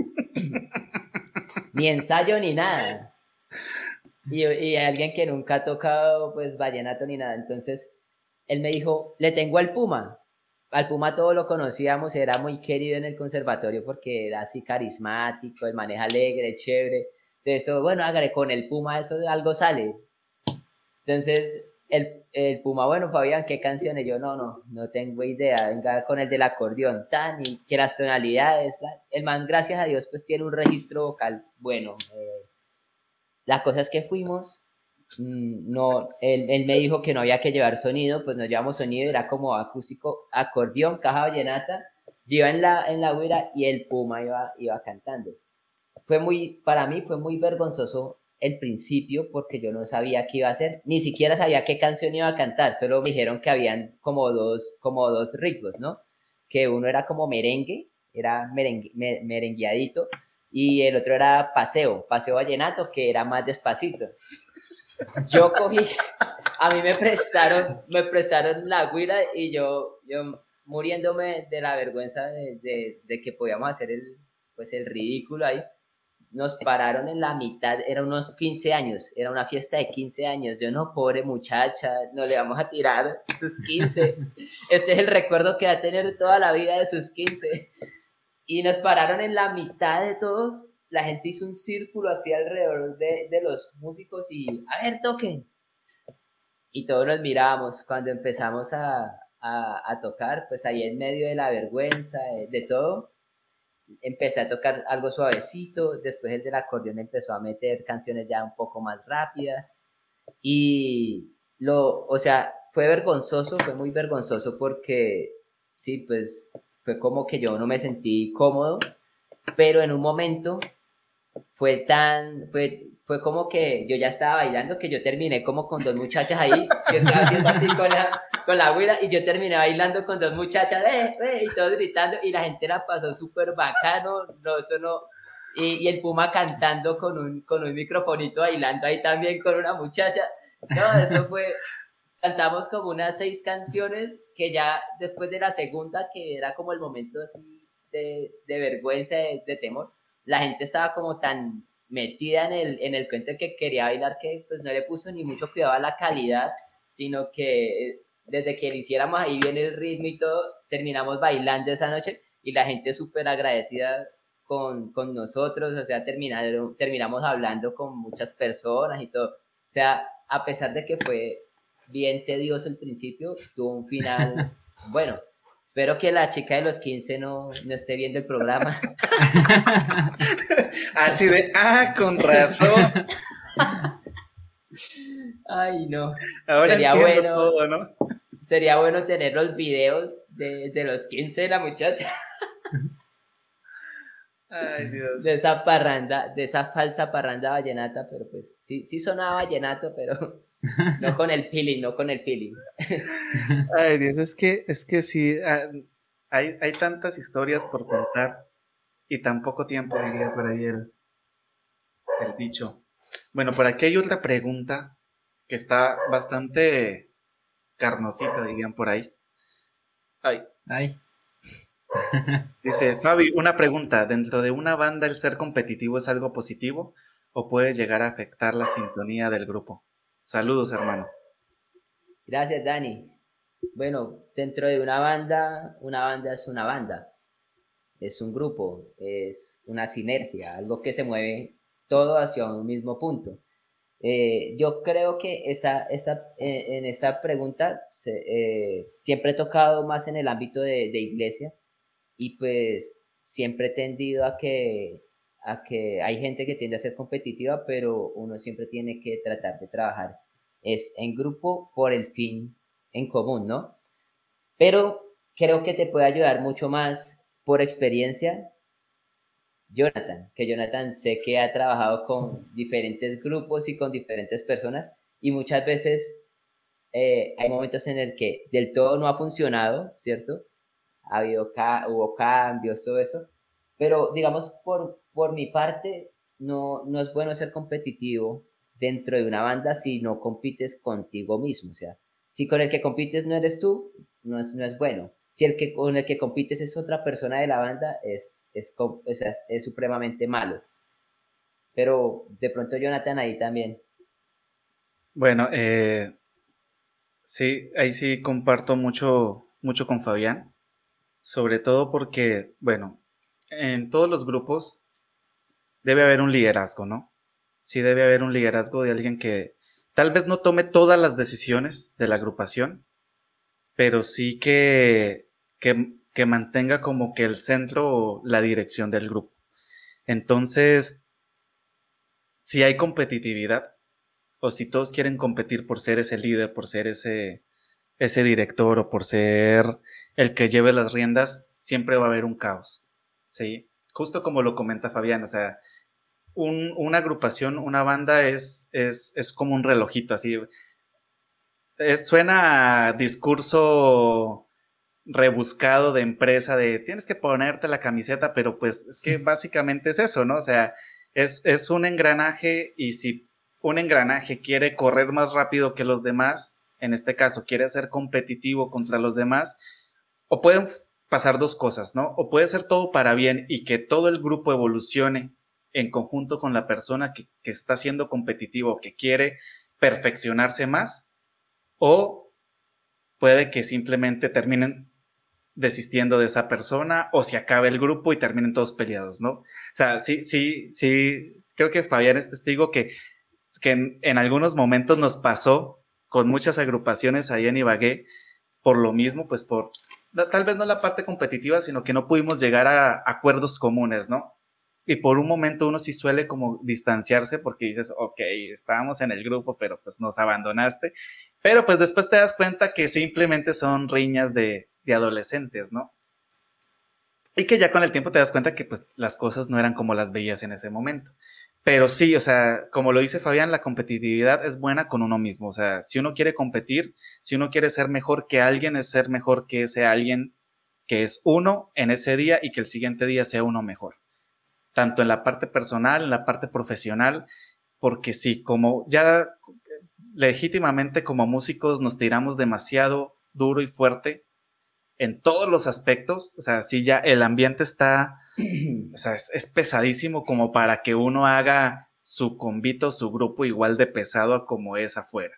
ni ensayo ni nada. Y, y alguien que nunca ha tocado, pues, vallenato ni nada. Entonces, él me dijo, le tengo al Puma. Al Puma todos lo conocíamos, era muy querido en el conservatorio porque era así carismático, el maneja alegre, chévere. Entonces, bueno, hágale con el Puma, eso algo sale. Entonces, el, el, Puma, bueno, Fabián, ¿qué canciones? Yo, no, no, no tengo idea. Venga con el del acordeón, tan, y que las tonalidades. El man, gracias a Dios, pues tiene un registro vocal bueno. Eh, la cosa es que fuimos, Mm, no, él, me dijo que no había que llevar sonido, pues nos llevamos sonido, era como acústico, acordeón, caja vallenata, iba en la, en la huira y el puma iba, iba cantando. Fue muy, para mí fue muy vergonzoso el principio porque yo no sabía qué iba a hacer, ni siquiera sabía qué canción iba a cantar, solo me dijeron que habían como dos, como dos ritmos, ¿no? Que uno era como merengue, era merengue, merengueadito, y el otro era paseo, paseo vallenato, que era más despacito. Yo cogí, a mí me prestaron, me prestaron la guira y yo, yo muriéndome de la vergüenza de, de, que podíamos hacer el, pues el ridículo ahí. Nos pararon en la mitad, eran unos 15 años, era una fiesta de 15 años. Yo no, pobre muchacha, no le vamos a tirar sus 15. Este es el recuerdo que va a tener toda la vida de sus 15. Y nos pararon en la mitad de todos la gente hizo un círculo así alrededor de, de los músicos y, a ver, toquen. Y todos nos mirábamos cuando empezamos a, a, a tocar, pues ahí en medio de la vergüenza, de, todo, empecé a tocar algo suavecito, después el del acordeón empezó a meter canciones ya un poco más rápidas. Y lo, o sea, fue vergonzoso, fue muy vergonzoso porque sí, pues fue como que yo no me sentí cómodo, pero en un momento fue tan, fue, fue como que yo ya estaba bailando que yo terminé como con dos muchachas ahí, yo estaba haciendo así con la, con la abuela y yo terminé bailando con dos muchachas, eh, eh, y todos gritando y la gente la pasó súper bacano, no, eso no, y, y, el Puma cantando con un, con un microfonito bailando ahí también con una muchacha, no, eso fue, cantamos como unas seis canciones que ya después de la segunda, que era como el momento así de, de vergüenza, de temor, la gente estaba como tan metida en el, en el cuento que quería bailar que pues no le puso ni mucho cuidado a la calidad, sino que eh, desde que le hiciéramos ahí bien el ritmo y todo, terminamos bailando esa noche y la gente súper agradecida con, con, nosotros, o sea, terminaron, terminamos hablando con muchas personas y todo. O sea, a pesar de que fue bien tedioso el principio, tuvo un final bueno. Espero que la chica de los 15 no, no esté viendo el programa. Así de, ah, con razón. Ay, no. Ahora sería bueno, todo, ¿no? Sería bueno tener los videos de, de los 15 de la muchacha. Ay, Dios. De esa parranda, de esa falsa parranda vallenata, pero pues sí, sí sonaba vallenato, pero no con el feeling, no con el feeling. Ay, Dios, es que, es que sí, ah, hay, hay tantas historias por contar y tan poco tiempo, diría por ahí el, el dicho. Bueno, por aquí hay otra pregunta que está bastante carnosita, dirían por ahí. Ay. Ay. Dice Fabi, una pregunta. ¿Dentro de una banda el ser competitivo es algo positivo o puede llegar a afectar la sintonía del grupo? Saludos, hermano. Gracias, Dani. Bueno, dentro de una banda, una banda es una banda, es un grupo, es una sinergia, algo que se mueve todo hacia un mismo punto. Eh, yo creo que esa, esa, en esa pregunta eh, siempre he tocado más en el ámbito de, de, iglesia y pues siempre he tendido a que, a que hay gente que tiende a ser competitiva, pero uno siempre tiene que tratar de trabajar es en grupo por el fin en común, ¿no? Pero creo que te puede ayudar mucho más por experiencia Jonathan, que Jonathan sé que ha trabajado con diferentes grupos y con diferentes personas y muchas veces eh, hay momentos en el que del todo no ha funcionado, ¿cierto? Ha habido hubo cambios, todo eso, pero digamos por, por mi parte no, no es bueno ser competitivo dentro de una banda si no compites contigo mismo, o sea, si con el que compites no eres tú, no es, no es bueno. Si el que con el que compites es otra persona de la banda, es es, es, supremamente malo. Pero de pronto Jonathan ahí también. Bueno, eh, sí, ahí sí comparto mucho, mucho con Fabián. Sobre todo porque, bueno, en todos los grupos debe haber un liderazgo, ¿no? Sí debe haber un liderazgo de alguien que tal vez no tome todas las decisiones de la agrupación, pero sí que, que que mantenga como que el centro o la dirección del grupo. Entonces, si hay competitividad, o si todos quieren competir por ser ese líder, por ser ese, ese director o por ser el que lleve las riendas, siempre va a haber un caos. ¿Sí? Justo como lo comenta Fabián, o sea, una agrupación, una banda es, es, es como un relojito, así. suena a discurso rebuscado de empresa de tienes que ponerte la camiseta, pero pues es que básicamente es eso, ¿no? O sea, es, es un engranaje y si un engranaje quiere correr más rápido que los demás, en este caso quiere ser competitivo contra los demás, o pueden pasar dos cosas, ¿no? O puede ser todo para bien y que todo el grupo evolucione en conjunto con la persona que, que está siendo competitivo, que quiere perfeccionarse más, o puede que simplemente terminen desistiendo de esa persona o se acabe el grupo y terminen todos peleados, ¿no? O sea, sí, sí, sí, creo que Fabián es testigo que, que en, algunos momentos nos pasó con muchas agrupaciones ahí en Ibagué por lo mismo, pues por tal vez no la parte competitiva, sino que no pudimos llegar a acuerdos comunes, ¿no? Y por un momento uno sí suele como distanciarse porque dices, ok, estábamos en el grupo, pero pues nos abandonaste. Pero pues después te das cuenta que simplemente son riñas de, de adolescentes, ¿no? Y que ya con el tiempo te das cuenta que pues las cosas no eran como las veías en ese momento. Pero sí, o sea, como lo dice Fabián, la competitividad es buena con uno mismo. O sea, si uno quiere competir, si uno quiere ser mejor que alguien, es ser mejor que ese alguien que es uno en ese día y que el siguiente día sea uno mejor. Tanto en la parte personal, en la parte profesional, porque sí, como ya legítimamente como músicos nos tiramos demasiado duro y fuerte en todos los aspectos, o sea, si ya el ambiente está, o sea, es, pesadísimo como para que uno haga su convito, su grupo igual de pesado como es afuera.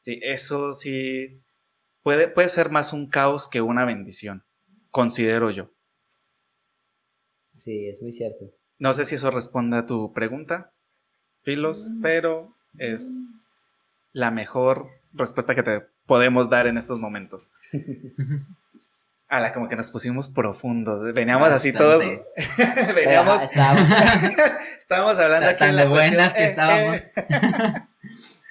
Sí, eso sí puede, puede ser más un caos que una bendición, considero yo. Sí, es muy cierto. No sé si eso responde a tu pregunta, Filos, mm. pero es la mejor respuesta que te podemos dar en estos momentos. A la como que nos pusimos profundos. Veníamos así todos. Veníamos. estábamos hablando aquí. Tan de buenas que estábamos.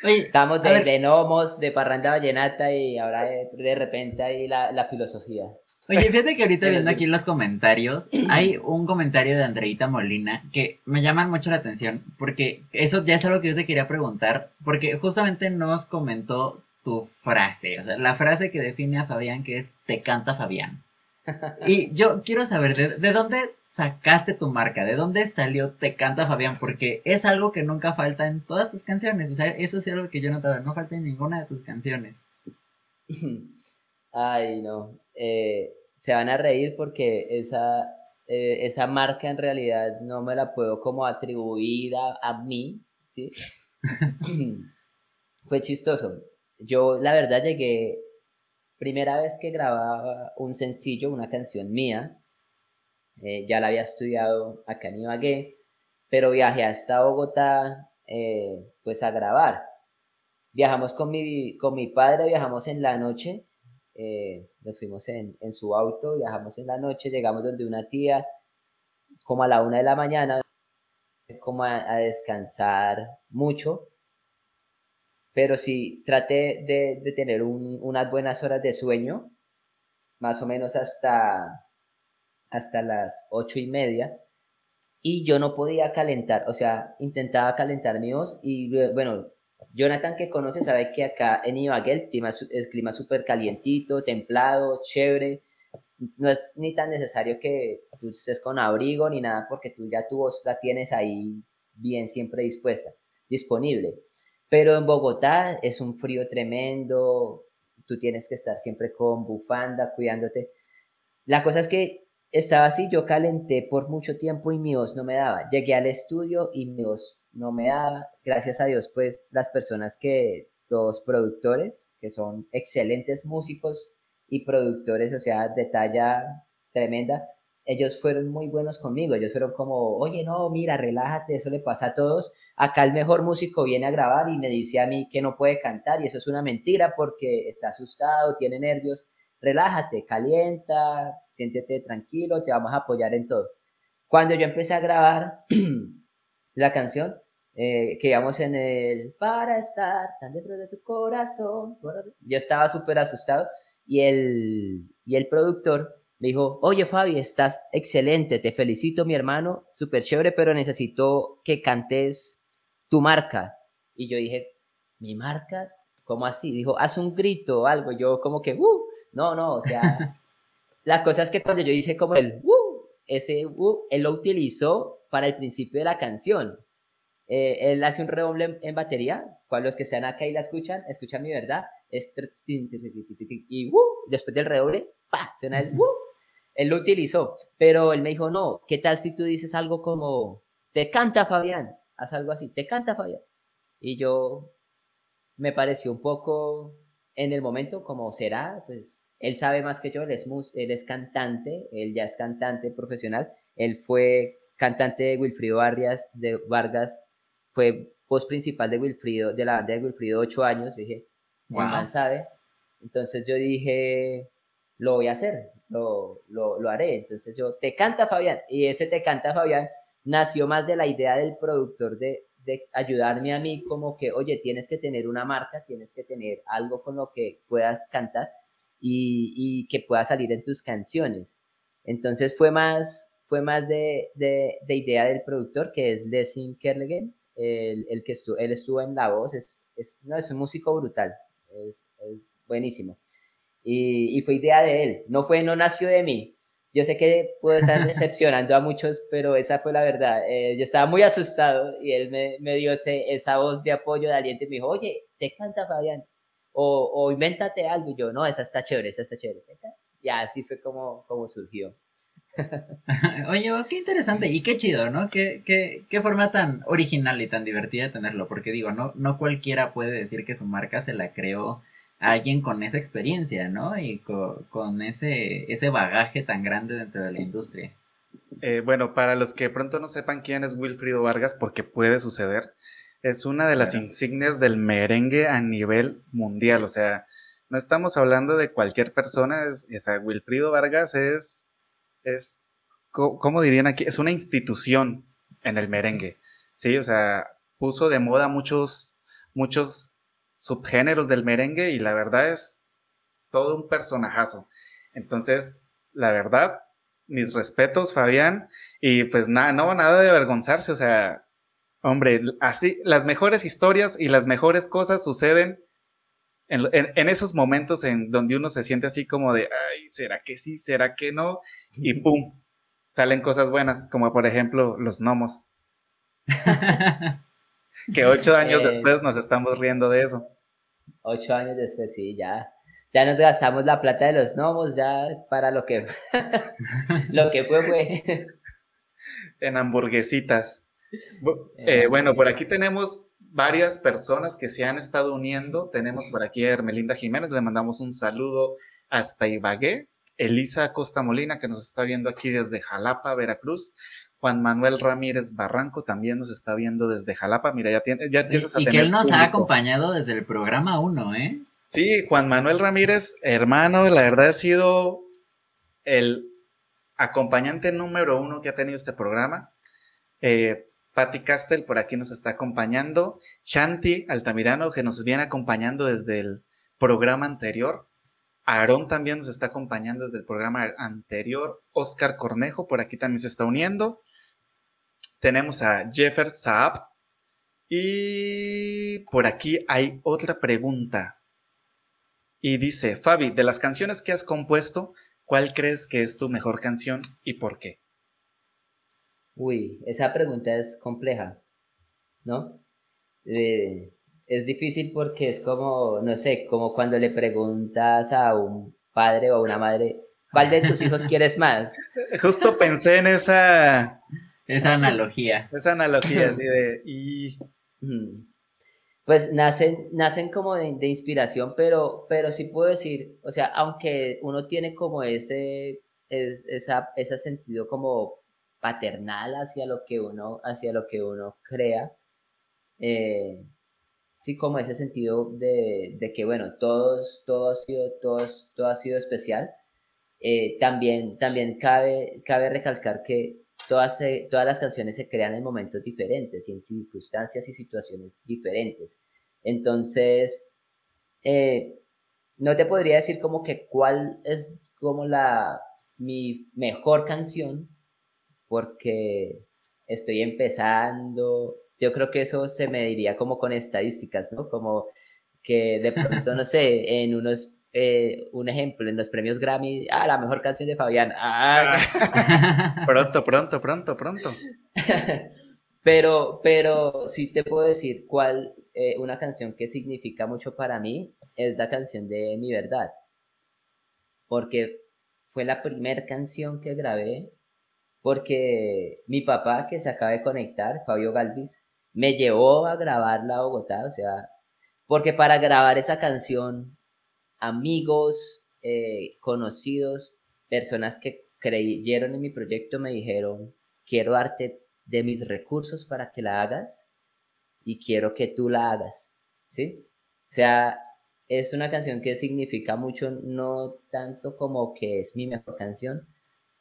Estamos de, de, gnomos, de parranda vallenata y ahora de, repente ahí la, la, filosofía. Oye, fíjate que ahorita viendo aquí en los comentarios, hay un comentario de Andreita Molina que me llama mucho la atención, porque eso ya es algo que yo te quería preguntar, porque justamente nos comentó tu frase, o sea, la frase que define a Fabián que es te canta Fabián. Y yo quiero saber, ¿de, dónde sacaste tu marca? ¿De dónde salió Te canta Fabián? Porque es algo que nunca falta en todas tus canciones. O sea, eso es algo que yo notaba, no falta en ninguna de tus canciones. Ay, no. Eh, se van a reír porque esa, eh, esa marca en realidad no me la puedo como atribuir a, a mí, ¿sí? Fue chistoso yo la verdad llegué, primera vez que grababa un sencillo, una canción mía, eh, ya la había estudiado acá en Ibagué, pero viajé hasta Bogotá eh, pues a grabar. Viajamos con mi, con mi padre, viajamos en la noche, eh, nos fuimos en, en, su auto, viajamos en la noche, llegamos donde una tía, como a la una de la mañana, como a, descansar mucho, pero sí traté de, de tener unas buenas horas de sueño, más o menos hasta, hasta las ocho y media, y yo no podía calentar, o sea, intentaba calentar mi voz y bueno, Jonathan que conoce sabe que acá en Ibagué el clima, el clima súper calientito, templado, chévere, no es ni tan necesario que tú estés con abrigo ni nada porque tú ya tu voz la tienes ahí bien siempre dispuesta, disponible. Pero en Bogotá es un frío tremendo, tú tienes que estar siempre con bufanda, cuidándote. La cosa es que estaba así, yo calenté por mucho tiempo y mi voz no me daba. Llegué al estudio y mi voz no me daba. Gracias a Dios, pues las personas que, los productores, que son excelentes músicos y productores, o sea, de talla tremenda, ellos fueron muy buenos conmigo. Ellos fueron como, oye, no, mira, relájate, eso le pasa a todos. Acá el mejor músico viene a grabar y me dice a mí que no puede cantar y eso es una mentira porque está asustado, tiene nervios relájate, calienta, siéntete tranquilo, te vamos a apoyar en todo. Cuando yo empecé a grabar la canción, eh, que íbamos en el para estar tan dentro de tu corazón, yo estaba súper asustado y el, y el productor me dijo, oye Fabi, estás excelente, te felicito mi hermano, súper chévere, pero necesito que cantes tu marca. Y yo dije, ¿mi marca? ¿Cómo así? Dijo, haz un grito o algo. Yo como que, ¡uh! No, no, o sea, la cosa es que cuando yo hice como el uh, ese uh, él lo utilizó para el principio de la canción. Eh, él hace un redoble en, batería, cuando los que están acá y la escuchan, escuchan mi verdad, es y uh, después del redoble, pa, suena el uh, él lo utilizó, pero él me dijo, no, ¿qué tal si tú dices algo como, te canta Fabián, haz algo así, te canta Fabián? Y yo, me pareció un poco en el momento como será, pues él sabe más que yo, él es, él es cantante, él ya es cantante profesional, él fue cantante de Wilfrido Vargas, de Vargas, fue voz principal de Wilfrido, de la banda de Wilfrido, ocho años, dije, wow. sabe. Entonces yo dije, lo voy a hacer, lo, lo, lo, haré. Entonces yo, te canta Fabián, y ese te canta Fabián nació más de la idea del productor de, de ayudarme a mí como que, oye, tienes que tener una marca, tienes que tener algo con lo que puedas cantar y, que pueda salir en tus canciones. Entonces fue más, fue más de, de, idea del productor, que es Lessing Kerligan, el, el que estuvo, él estuvo en la voz, es, es, no, es un músico brutal, es, es buenísimo. Y, y, fue idea de él, no fue, no nació de mí. Yo sé que puedo estar decepcionando a muchos, pero esa fue la verdad. Eh, yo estaba muy asustado y él me, me dio ese, esa voz de apoyo, de aliento y me dijo, oye, te canta Fabián o, o invéntate algo. Y yo, no, esa está chévere, esa está chévere. Ya así fue como, como surgió. Oye, oh, qué interesante y qué chido, ¿no? Qué, qué, qué, forma tan original y tan divertida de tenerlo, porque digo, no, no cualquiera puede decir que su marca se la creó a alguien con esa experiencia, ¿no? Y con, con ese, ese bagaje tan grande dentro de la industria. Eh, bueno, para los que pronto no sepan quién es Wilfrido Vargas, porque puede suceder, es una de las insignias del merengue a nivel mundial. O sea, no estamos hablando de cualquier persona. Es, o sea, Wilfrido Vargas es, es, ¿cómo dirían aquí? Es una institución en el merengue. Sí, o sea, puso de moda muchos, muchos subgéneros del merengue y la verdad es todo un personajazo. Entonces, la verdad, mis respetos, Fabián, y pues nada, no, nada de avergonzarse, o sea, Hombre, así, las mejores historias y las mejores cosas suceden en, esos momentos en donde uno se siente así como de, ay, ¿será que sí? ¿Será que no? Y pum, salen cosas buenas, como por ejemplo los gnomos. que ocho años eh, después nos estamos riendo de eso. Ocho años después, sí, ya. Ya nos gastamos la plata de los gnomos, ya para lo que, lo que fue, fue. en hamburguesitas. Eh, bueno, por aquí tenemos varias personas que se han estado uniendo. Tenemos por aquí a Hermelinda Jiménez, le mandamos un saludo hasta Ibagué. Elisa Costa Molina, que nos está viendo aquí desde Jalapa, Veracruz. Juan Manuel Ramírez Barranco también nos está viendo desde Jalapa. Mira, ya, tiene, ya empiezas a y que él nos ha acompañado desde el programa 1, ¿eh? Sí, Juan Manuel Ramírez, hermano, la verdad ha sido el acompañante número uno que ha tenido este programa. Eh, Patti Castel por aquí nos está acompañando. Shanti Altamirano, que nos viene acompañando desde el programa anterior. Aarón también nos está acompañando desde el programa anterior. Oscar Cornejo por aquí también se está uniendo. Tenemos a Jeffer Saab. Y por aquí hay otra pregunta. Y dice, Fabi, de las canciones que has compuesto, ¿cuál crees que es tu mejor canción y por qué? Uy, esa pregunta es compleja, ¿no? Eh, es difícil porque es como, no sé, como cuando le preguntas a un padre o a una madre, ¿cuál de tus hijos quieres más? Justo pensé en esa... Esa analogía. Esa analogía, así de... Y... Pues nacen, nacen como de, inspiración, pero, pero sí puedo decir, o sea, aunque uno tiene como ese, esa, ese sentido como paternal hacia lo que uno, hacia lo que uno crea, eh, sí como ese sentido de, de, que, bueno, todos, todo ha sido, todos, todo ha sido especial. Eh, también, también cabe, cabe recalcar que todas, todas las canciones se crean en momentos diferentes y en circunstancias y situaciones diferentes. Entonces, eh, no te podría decir como que cuál es como la, mi mejor canción, porque estoy empezando. Yo creo que eso se mediría como con estadísticas, ¿no? Como que de pronto, no sé, en unos, eh, un ejemplo, en los premios Grammy, ah, la mejor canción de Fabián. Ah. pronto, pronto, pronto, pronto. pero, pero sí te puedo decir cuál, eh, una canción que significa mucho para mí es la canción de Mi Verdad. Porque fue la primera canción que grabé porque mi papá, que se acaba de conectar, Fabio Galvis, me llevó a grabarla a Bogotá, o sea, porque para grabar esa canción, amigos, eh, conocidos, personas que creyeron en mi proyecto me dijeron, quiero darte de mis recursos para que la hagas y quiero que tú la hagas, ¿sí? O sea, es una canción que significa mucho, no tanto como que es mi mejor canción,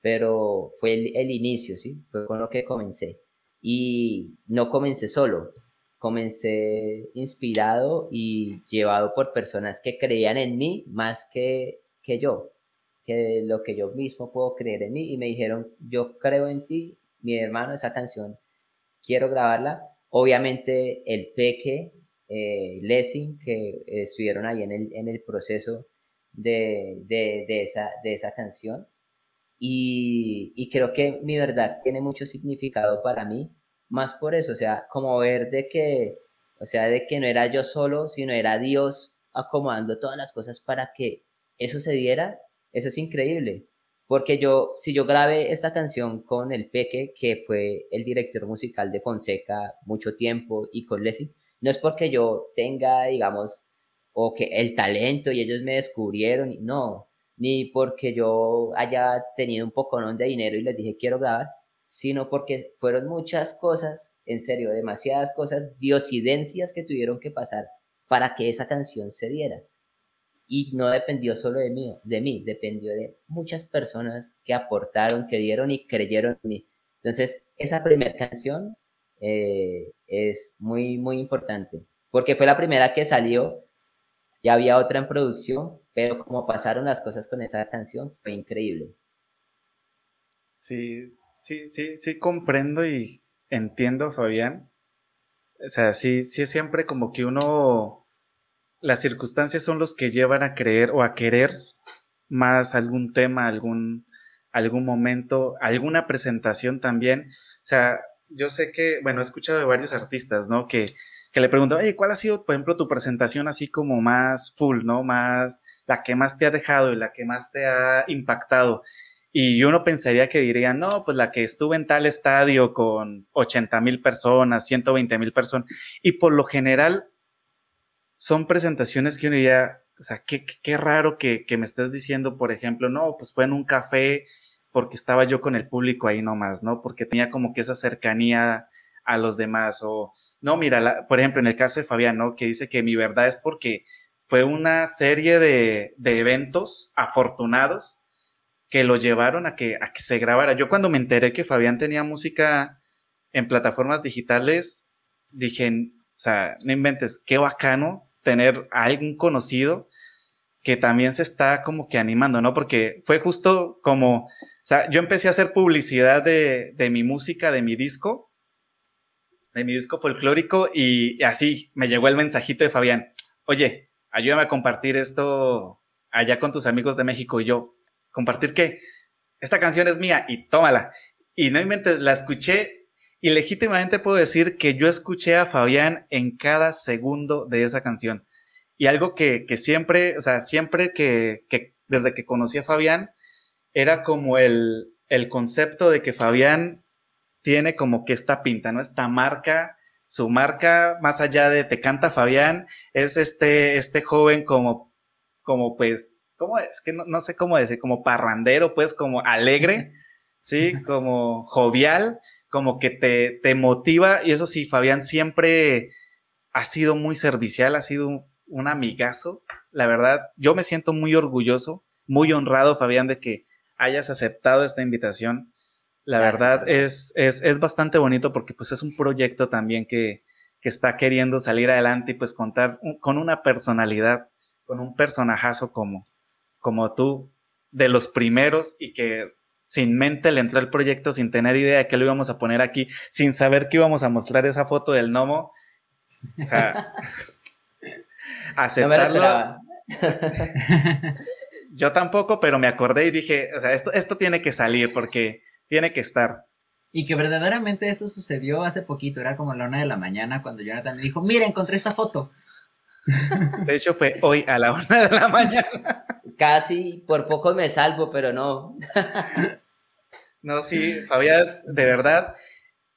pero fue el, inicio, ¿sí? Fue con lo que comencé. Y no comencé solo, comencé inspirado y llevado por personas que creían en mí más que, que yo, que lo que yo mismo puedo creer en mí y me dijeron, yo creo en ti, mi hermano, esa canción, quiero grabarla. Obviamente el Peque, eh, Lessing, que estuvieron ahí en el, en el proceso de, de, de, esa, de esa canción, y, creo que mi verdad tiene mucho significado para mí, más por eso, o sea, como ver de que, o sea, de que no era yo solo, sino era Dios acomodando todas las cosas para que eso se diera, eso es increíble. Porque yo, si yo grabé esta canción con el Peque, que fue el director musical de Fonseca mucho tiempo, y con Leslie, no es porque yo tenga, digamos, o que el talento y ellos me descubrieron, no, ni porque yo haya tenido un poco de dinero y les dije quiero grabar, sino porque fueron muchas cosas, en serio, demasiadas cosas, diosidencias que tuvieron que pasar para que esa canción se diera. Y no dependió solo de mí, de mí, dependió de muchas personas que aportaron, que dieron y creyeron en mí. Entonces, esa primera canción eh, es muy, muy importante, porque fue la primera que salió, ya había otra en producción, pero como pasaron las cosas con esa canción, fue increíble. Sí, sí, sí, sí comprendo y entiendo, Fabián. O sea, sí, sí es siempre como que uno, las circunstancias son los que llevan a creer o a querer más algún tema, algún, algún momento, alguna presentación también. O sea, yo sé que, bueno, he escuchado de varios artistas, ¿no? Que, que le preguntan, oye, ¿cuál ha sido, por ejemplo, tu presentación así como más full, ¿no? Más, la que más te ha dejado y la que más te ha impactado. Y uno pensaría que diría, no, pues la que estuve en tal estadio con 80 mil personas, 120 mil personas. Y por lo general son presentaciones que uno diría, o sea, qué, qué raro que, que, me estés diciendo, por ejemplo, no, pues fue en un café porque estaba yo con el público ahí nomás, ¿no? Porque tenía como que esa cercanía a los demás o no, mira, por ejemplo, en el caso de Fabián, ¿no? Que dice que mi verdad es porque fue una serie de, de eventos afortunados que lo llevaron a que, a que se grabara. Yo cuando me enteré que Fabián tenía música en plataformas digitales, dije, o sea, no inventes, qué bacano tener a alguien conocido que también se está como que animando, ¿no? Porque fue justo como, o sea, yo empecé a hacer publicidad de, de mi música, de mi disco, de mi disco folclórico y así me llegó el mensajito de Fabián, oye, ayúdame a compartir esto allá con tus amigos de México y yo, ¿compartir qué? Esta canción es mía y tómala. Y no inventes, la escuché y legítimamente puedo decir que yo escuché a Fabián en cada segundo de esa canción. Y algo que, que siempre, o sea, siempre que, que, desde que conocí a Fabián, era como el, el concepto de que Fabián tiene como que esta pinta, ¿no? Esta marca, su marca, más allá de Te canta Fabián, es este, este joven como, como pues, ¿cómo es? Que no, sé cómo decir, como parrandero, pues, como alegre, ¿sí? Como jovial, como que te, te motiva, y eso sí, Fabián siempre ha sido muy servicial, ha sido un, un amigazo, la verdad, yo me siento muy orgulloso, muy honrado, Fabián, de que hayas aceptado esta invitación la verdad es, es, es, bastante bonito porque pues es un proyecto también que, que está queriendo salir adelante y pues contar con una personalidad, con un personajazo como, como tú, de los primeros y que sin mente le entró el proyecto sin tener idea de que lo íbamos a poner aquí, sin saber que íbamos a mostrar esa foto del gnomo. O sea, aceptarlo. Yo tampoco, pero me acordé y dije, o sea, esto, esto tiene que salir porque tiene que estar. Y que verdaderamente eso sucedió hace poquito, era como la una de la mañana cuando Jonathan me dijo, mira, encontré esta foto. De hecho fue hoy a la una de la mañana. Casi, por poco me salvo, pero no. No, sí, Fabián, de verdad.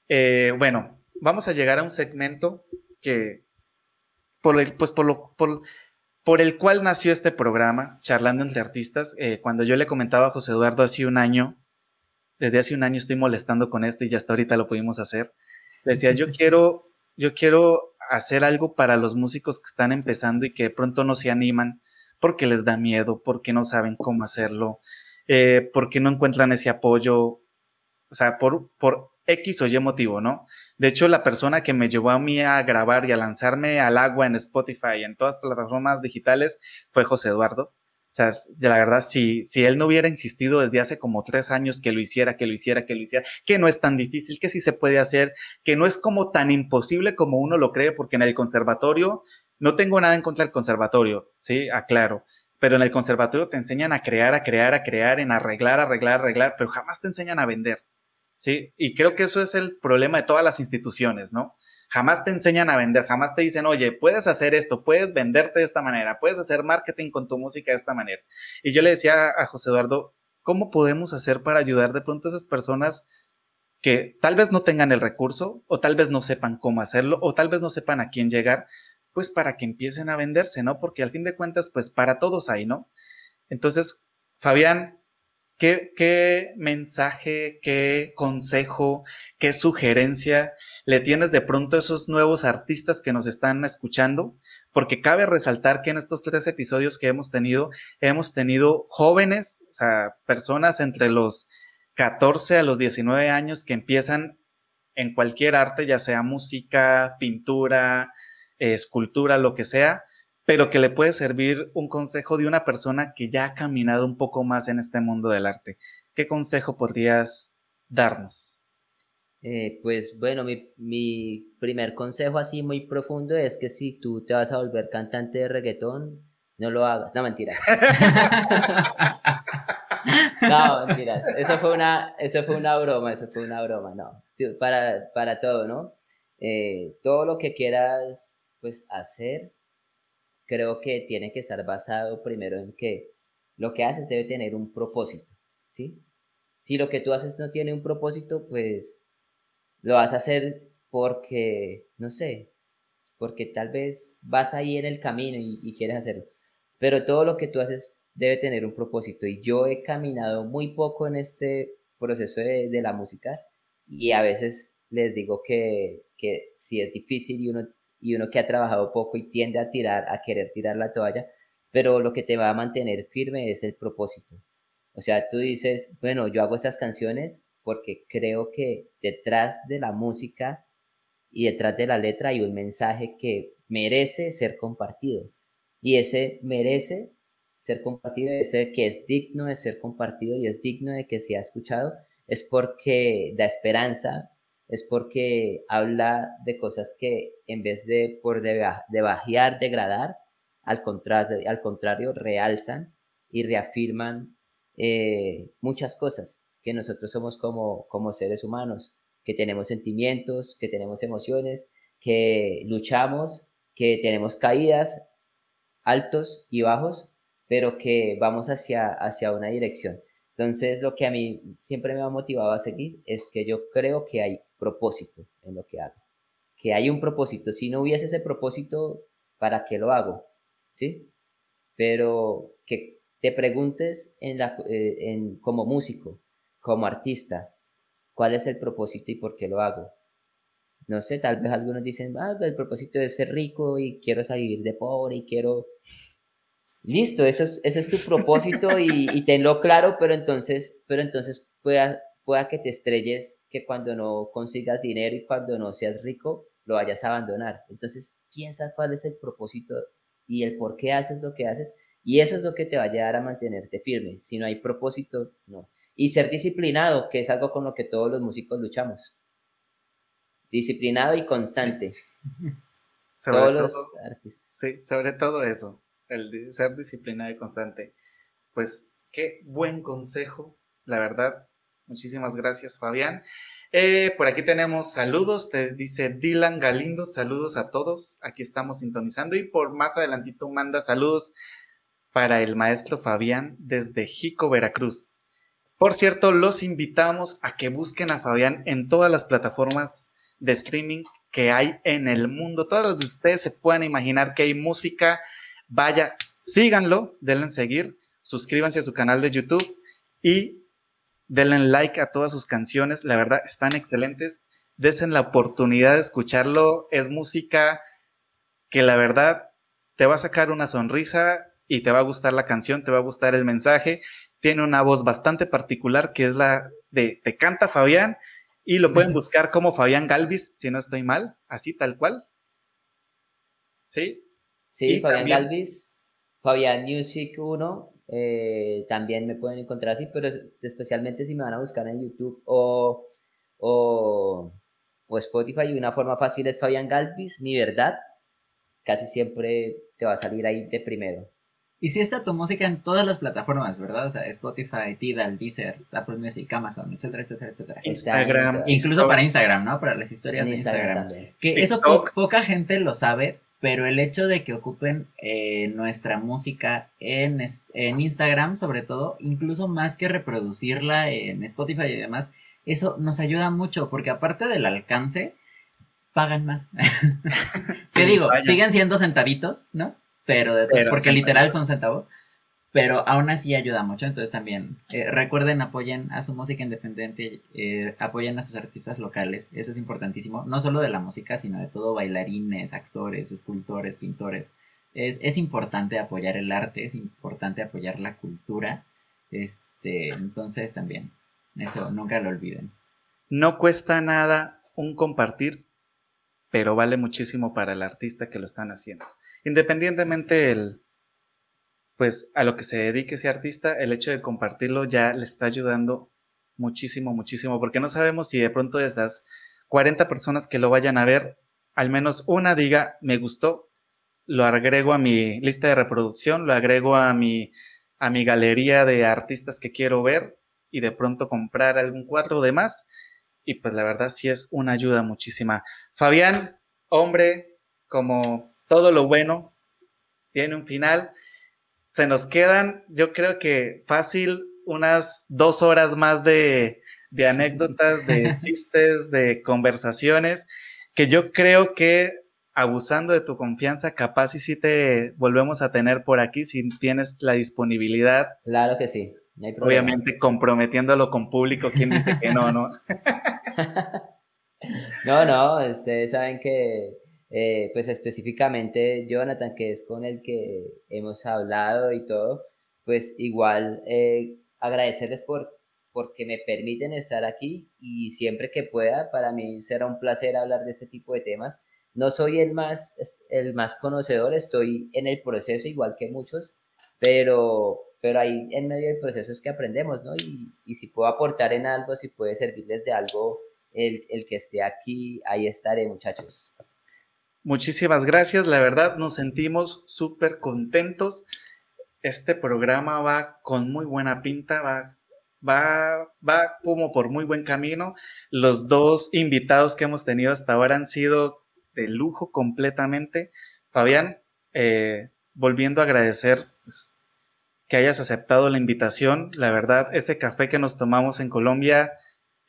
Eh, bueno, vamos a llegar a un segmento que, por el, pues por lo, por, por el cual nació este programa, Charlando entre Artistas. Eh, cuando yo le comentaba a José Eduardo hace un año desde hace un año estoy molestando con esto y ya hasta ahorita lo pudimos hacer. decía, yo quiero, yo quiero hacer algo para los músicos que están empezando y que de pronto no se animan porque les da miedo, porque no saben cómo hacerlo, eh, porque no encuentran ese apoyo, o sea, por, por X o Y motivo, ¿no? De hecho, la persona que me llevó a mí a grabar y a lanzarme al agua en Spotify y en todas las plataformas digitales fue José Eduardo. Sea, la verdad, si, si él no hubiera insistido desde hace como tres años que lo hiciera, que lo hiciera, que lo hiciera, que no es tan difícil, que sí se puede hacer, que no es como tan imposible como uno lo cree, porque en el conservatorio, no tengo nada en contra del conservatorio, sí, aclaro, pero en el conservatorio te enseñan a crear, a crear, a crear, en arreglar, arreglar, arreglar, pero jamás te enseñan a vender, sí, y creo que eso es el problema de todas las instituciones, ¿no? Jamás te enseñan a vender, jamás te dicen, oye, puedes hacer esto, puedes venderte de esta manera, puedes hacer marketing con tu música de esta manera. Y yo le decía a José Eduardo, ¿cómo podemos hacer para ayudar de pronto a esas personas que tal vez no tengan el recurso o tal vez no sepan cómo hacerlo o tal vez no sepan a quién llegar? Pues para que empiecen a venderse, ¿no? Porque al fin de cuentas, pues para todos hay, ¿no? Entonces, Fabián, ¿qué, qué mensaje, qué consejo, qué sugerencia le tienes de pronto a esos nuevos artistas que nos están escuchando, porque cabe resaltar que en estos tres episodios que hemos tenido, hemos tenido jóvenes, o sea, personas entre los 14 a los 19 años que empiezan en cualquier arte, ya sea música, pintura, escultura, lo que sea, pero que le puede servir un consejo de una persona que ya ha caminado un poco más en este mundo del arte. ¿Qué consejo podrías darnos? Eh, pues bueno, mi, mi, primer consejo así muy profundo es que si tú te vas a volver cantante de reggaetón, no lo hagas. No, mentira. no, mentira. Eso fue una, eso fue una broma, eso fue una broma, no. Para, para todo, ¿no? Eh, todo lo que quieras pues hacer, creo que tiene que estar basado primero en que lo que haces debe tener un propósito, ¿sí? Si lo que tú haces no tiene un propósito, pues lo vas a hacer porque, no sé, porque tal vez vas ahí en el camino y, quieres hacerlo. Pero todo lo que tú haces debe tener un propósito y yo he caminado muy poco en este proceso de, de la música y a veces les digo que, que si es difícil y uno, y uno que ha trabajado poco y tiende a tirar, a querer tirar la toalla, pero lo que te va a mantener firme es el propósito. O sea, tú dices, bueno, yo hago estas canciones porque creo que detrás de la música y detrás de la letra hay un mensaje que merece ser compartido. Y ese merece ser compartido, ese que es digno de ser compartido y es digno de que sea escuchado, es porque da esperanza, es porque habla de cosas que en vez de por de, bajear, degradar, al contrario, al contrario, realzan y reafirman eh, muchas cosas que nosotros somos como, como seres humanos, que tenemos sentimientos, que tenemos emociones, que luchamos, que tenemos caídas, altos y bajos, pero que vamos hacia, hacia una dirección. Entonces, lo que a mí siempre me ha motivado a seguir es que yo creo que hay propósito en lo que hago, que hay un propósito. Si no hubiese ese propósito, ¿para qué lo hago? ¿Sí? Pero que te preguntes en la, eh, en, como músico, como artista, ¿cuál es el propósito y por qué lo hago? No sé, tal vez algunos dicen, ah, el propósito es ser rico y quiero salir de pobre y quiero... Listo, eso es, ese es tu propósito y, y tenlo claro, pero entonces, pero entonces pueda, pueda que te estrelles que cuando no consigas dinero y cuando no seas rico, lo vayas a abandonar. Entonces, piensa cuál es el propósito y el por qué haces lo que haces y eso es lo que te va a ayudar a mantenerte firme. Si no hay propósito, no. Y ser disciplinado, que es algo con lo que todos los músicos luchamos. Disciplinado y constante. Sobre todos los artistas. Sí, sobre todo eso, el ser disciplinado y constante. Pues qué buen consejo, la verdad. Muchísimas gracias, Fabián. Eh, por aquí tenemos saludos, te dice Dylan Galindo, saludos a todos, aquí estamos sintonizando y por más adelantito manda saludos para el maestro Fabián desde Jico, Veracruz. Por cierto, los invitamos a que busquen a Fabián en todas las plataformas de streaming que hay en el mundo. Todas las de ustedes se pueden imaginar que hay música. Vaya, síganlo, denle seguir, suscríbanse a su canal de YouTube y denle like a todas sus canciones. La verdad, están excelentes. Desen la oportunidad de escucharlo. Es música que la verdad te va a sacar una sonrisa y te va a gustar la canción, te va a gustar el mensaje. Tiene una voz bastante particular que es la de Te canta Fabián y lo pueden buscar como Fabián Galvis, si no estoy mal, así tal cual. ¿Sí? Sí, Fabián Galvis, Fabián Music 1, eh, también me pueden encontrar así, pero especialmente si me van a buscar en YouTube o, o, o Spotify, una forma fácil es Fabián Galvis, mi verdad, casi siempre te va a salir ahí de primero. Y si está tu música en todas las plataformas, ¿verdad? O sea, Spotify, Tidal, Deezer, Apple Music, Amazon, etcétera, etcétera, etcétera. Instagram. Incluso para Instagram, ¿no? Para las historias de Instagram. que eso poca gente lo sabe, pero el hecho de que ocupen eh, nuestra música en, en Instagram, sobre todo, incluso más que reproducirla en Spotify y demás, eso nos ayuda mucho, porque aparte del alcance, pagan más. ¿Qué digo? Siguen siendo centavitos, ¿no? pero, porque literal son centavos, pero aún así ayuda mucho, entonces también eh, recuerden, apoyen a su música independiente, eh, apoyen a sus artistas locales, eso es importantísimo, no solo de la música, sino de todo, bailarines, actores, escultores, pintores, es, es importante apoyar el arte, es importante apoyar la cultura, este, entonces también, eso nunca lo olviden. No cuesta nada un compartir, pero vale muchísimo para el artista que lo están haciendo. Independientemente el, pues a lo que se dedique ese artista, el hecho de compartirlo ya le está ayudando muchísimo, muchísimo, porque no sabemos si de pronto de esas 40 personas que lo vayan a ver, al menos una diga, me gustó, lo agrego a mi lista de reproducción, lo agrego a mi, a mi galería de artistas que quiero ver y de pronto comprar algún cuadro de más. Y pues la verdad sí es una ayuda muchísima. Fabián, hombre, como todo lo bueno tiene un final. Se nos quedan, yo creo que fácil, unas dos horas más de, de anécdotas, de chistes, de conversaciones, que yo creo que abusando de tu confianza, capaz y si te volvemos a tener por aquí si tienes la disponibilidad. Claro que sí. Obviamente comprometiéndolo con público, ¿quién dice que no, no? no, no, ustedes saben que, eh, pues específicamente Jonathan, que es con el que hemos hablado y todo, pues igual eh, agradecerles por porque me permiten estar aquí y siempre que pueda, para mí será un placer hablar de este tipo de temas. No soy el más, el más conocedor, estoy en el proceso igual que muchos, pero, pero ahí en medio del proceso es que aprendemos, ¿no? Y, y si puedo aportar en algo, si puede servirles de algo el, el que esté aquí, ahí estaré, muchachos. Muchísimas gracias, la verdad nos sentimos súper contentos. Este programa va con muy buena pinta, va va, va como por muy buen camino. Los dos invitados que hemos tenido hasta ahora han sido de lujo completamente. Fabián, eh, volviendo a agradecer pues, que hayas aceptado la invitación. La verdad, ese café que nos tomamos en Colombia,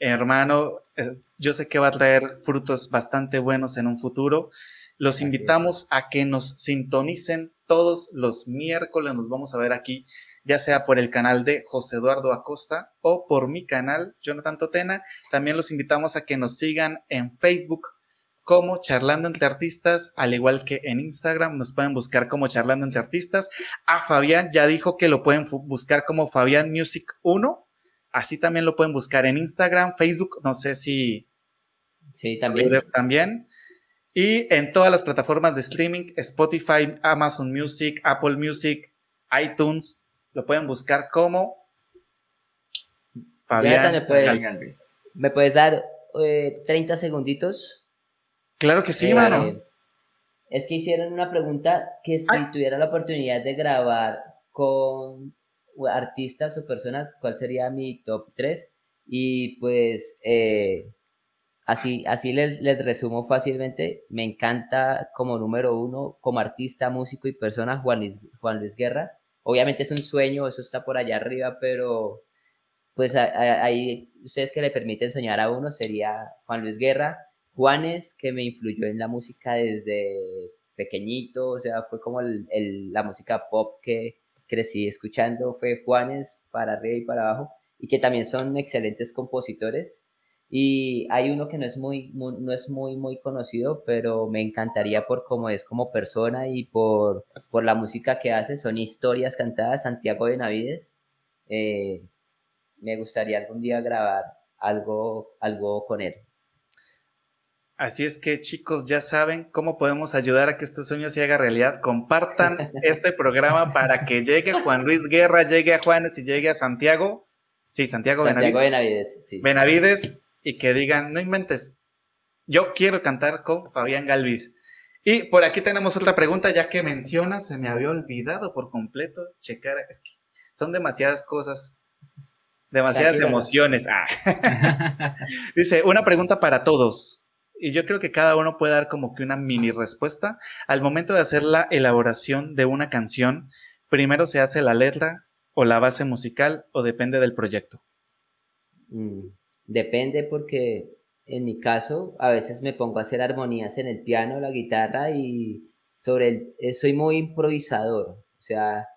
hermano, eh, yo sé que va a traer frutos bastante buenos en un futuro. Los invitamos a que nos sintonicen todos los miércoles. Nos vamos a ver aquí ya sea por el canal de José Eduardo Acosta o por mi canal, Jonathan Totena. También los invitamos a que nos sigan en Facebook como Charlando entre Artistas, al igual que en Instagram nos pueden buscar como Charlando entre Artistas. A Fabián ya dijo que lo pueden buscar como Fabián Music 1. Así también lo pueden buscar en Instagram, Facebook, no sé si... Sí, también. También. Y en todas las plataformas de streaming, Spotify, Amazon Music, Apple Music, iTunes, lo pueden buscar como Fabián. ¿me puedes, ¿me puedes dar 30 eh, segunditos? Claro que sí, mano. Eh, es que hicieron una pregunta que si tuviera la oportunidad de grabar con artistas o personas, ¿cuál sería mi top 3? Y pues eh, así, así les, les resumo fácilmente. Me encanta como número uno, como artista, músico y persona, Juan Juan Luis Guerra. Obviamente es un sueño, eso está por allá arriba, pero pues ahí ustedes que le permiten soñar a uno sería Juan Luis Guerra, Juanes, que me influyó en la música desde pequeñito, o sea, fue como la música pop que crecí escuchando, fue Juanes para arriba y para abajo, y que también son excelentes compositores. Y hay uno que no es muy, no es muy, muy conocido, pero me encantaría por cómo es como persona y por, por la música que hace. Son historias cantadas, Santiago de Navides. Eh, me gustaría algún día grabar algo, algo con él. Así es que chicos, ya saben cómo podemos ayudar a que este sueño se haga realidad. Compartan este programa para que llegue Juan Luis Guerra, llegue a Juanes y llegue a Santiago. Sí, Santiago, Santiago Benavides. Sí. Benavides y que digan, no inventes, yo quiero cantar con Fabián Galvis. Y por aquí tenemos otra pregunta, ya que menciona, se me había olvidado por completo checar, es que son demasiadas cosas, demasiadas emociones. Ah. Dice, una pregunta para todos. Y yo creo que cada uno puede dar como que una mini respuesta. Al momento de hacer la elaboración de una canción, primero se hace la letra o la base musical o depende del proyecto. Mm. Depende porque en mi caso a veces me pongo a hacer armonías en el piano, la guitarra y sobre el, eh, soy muy improvisador. O sea,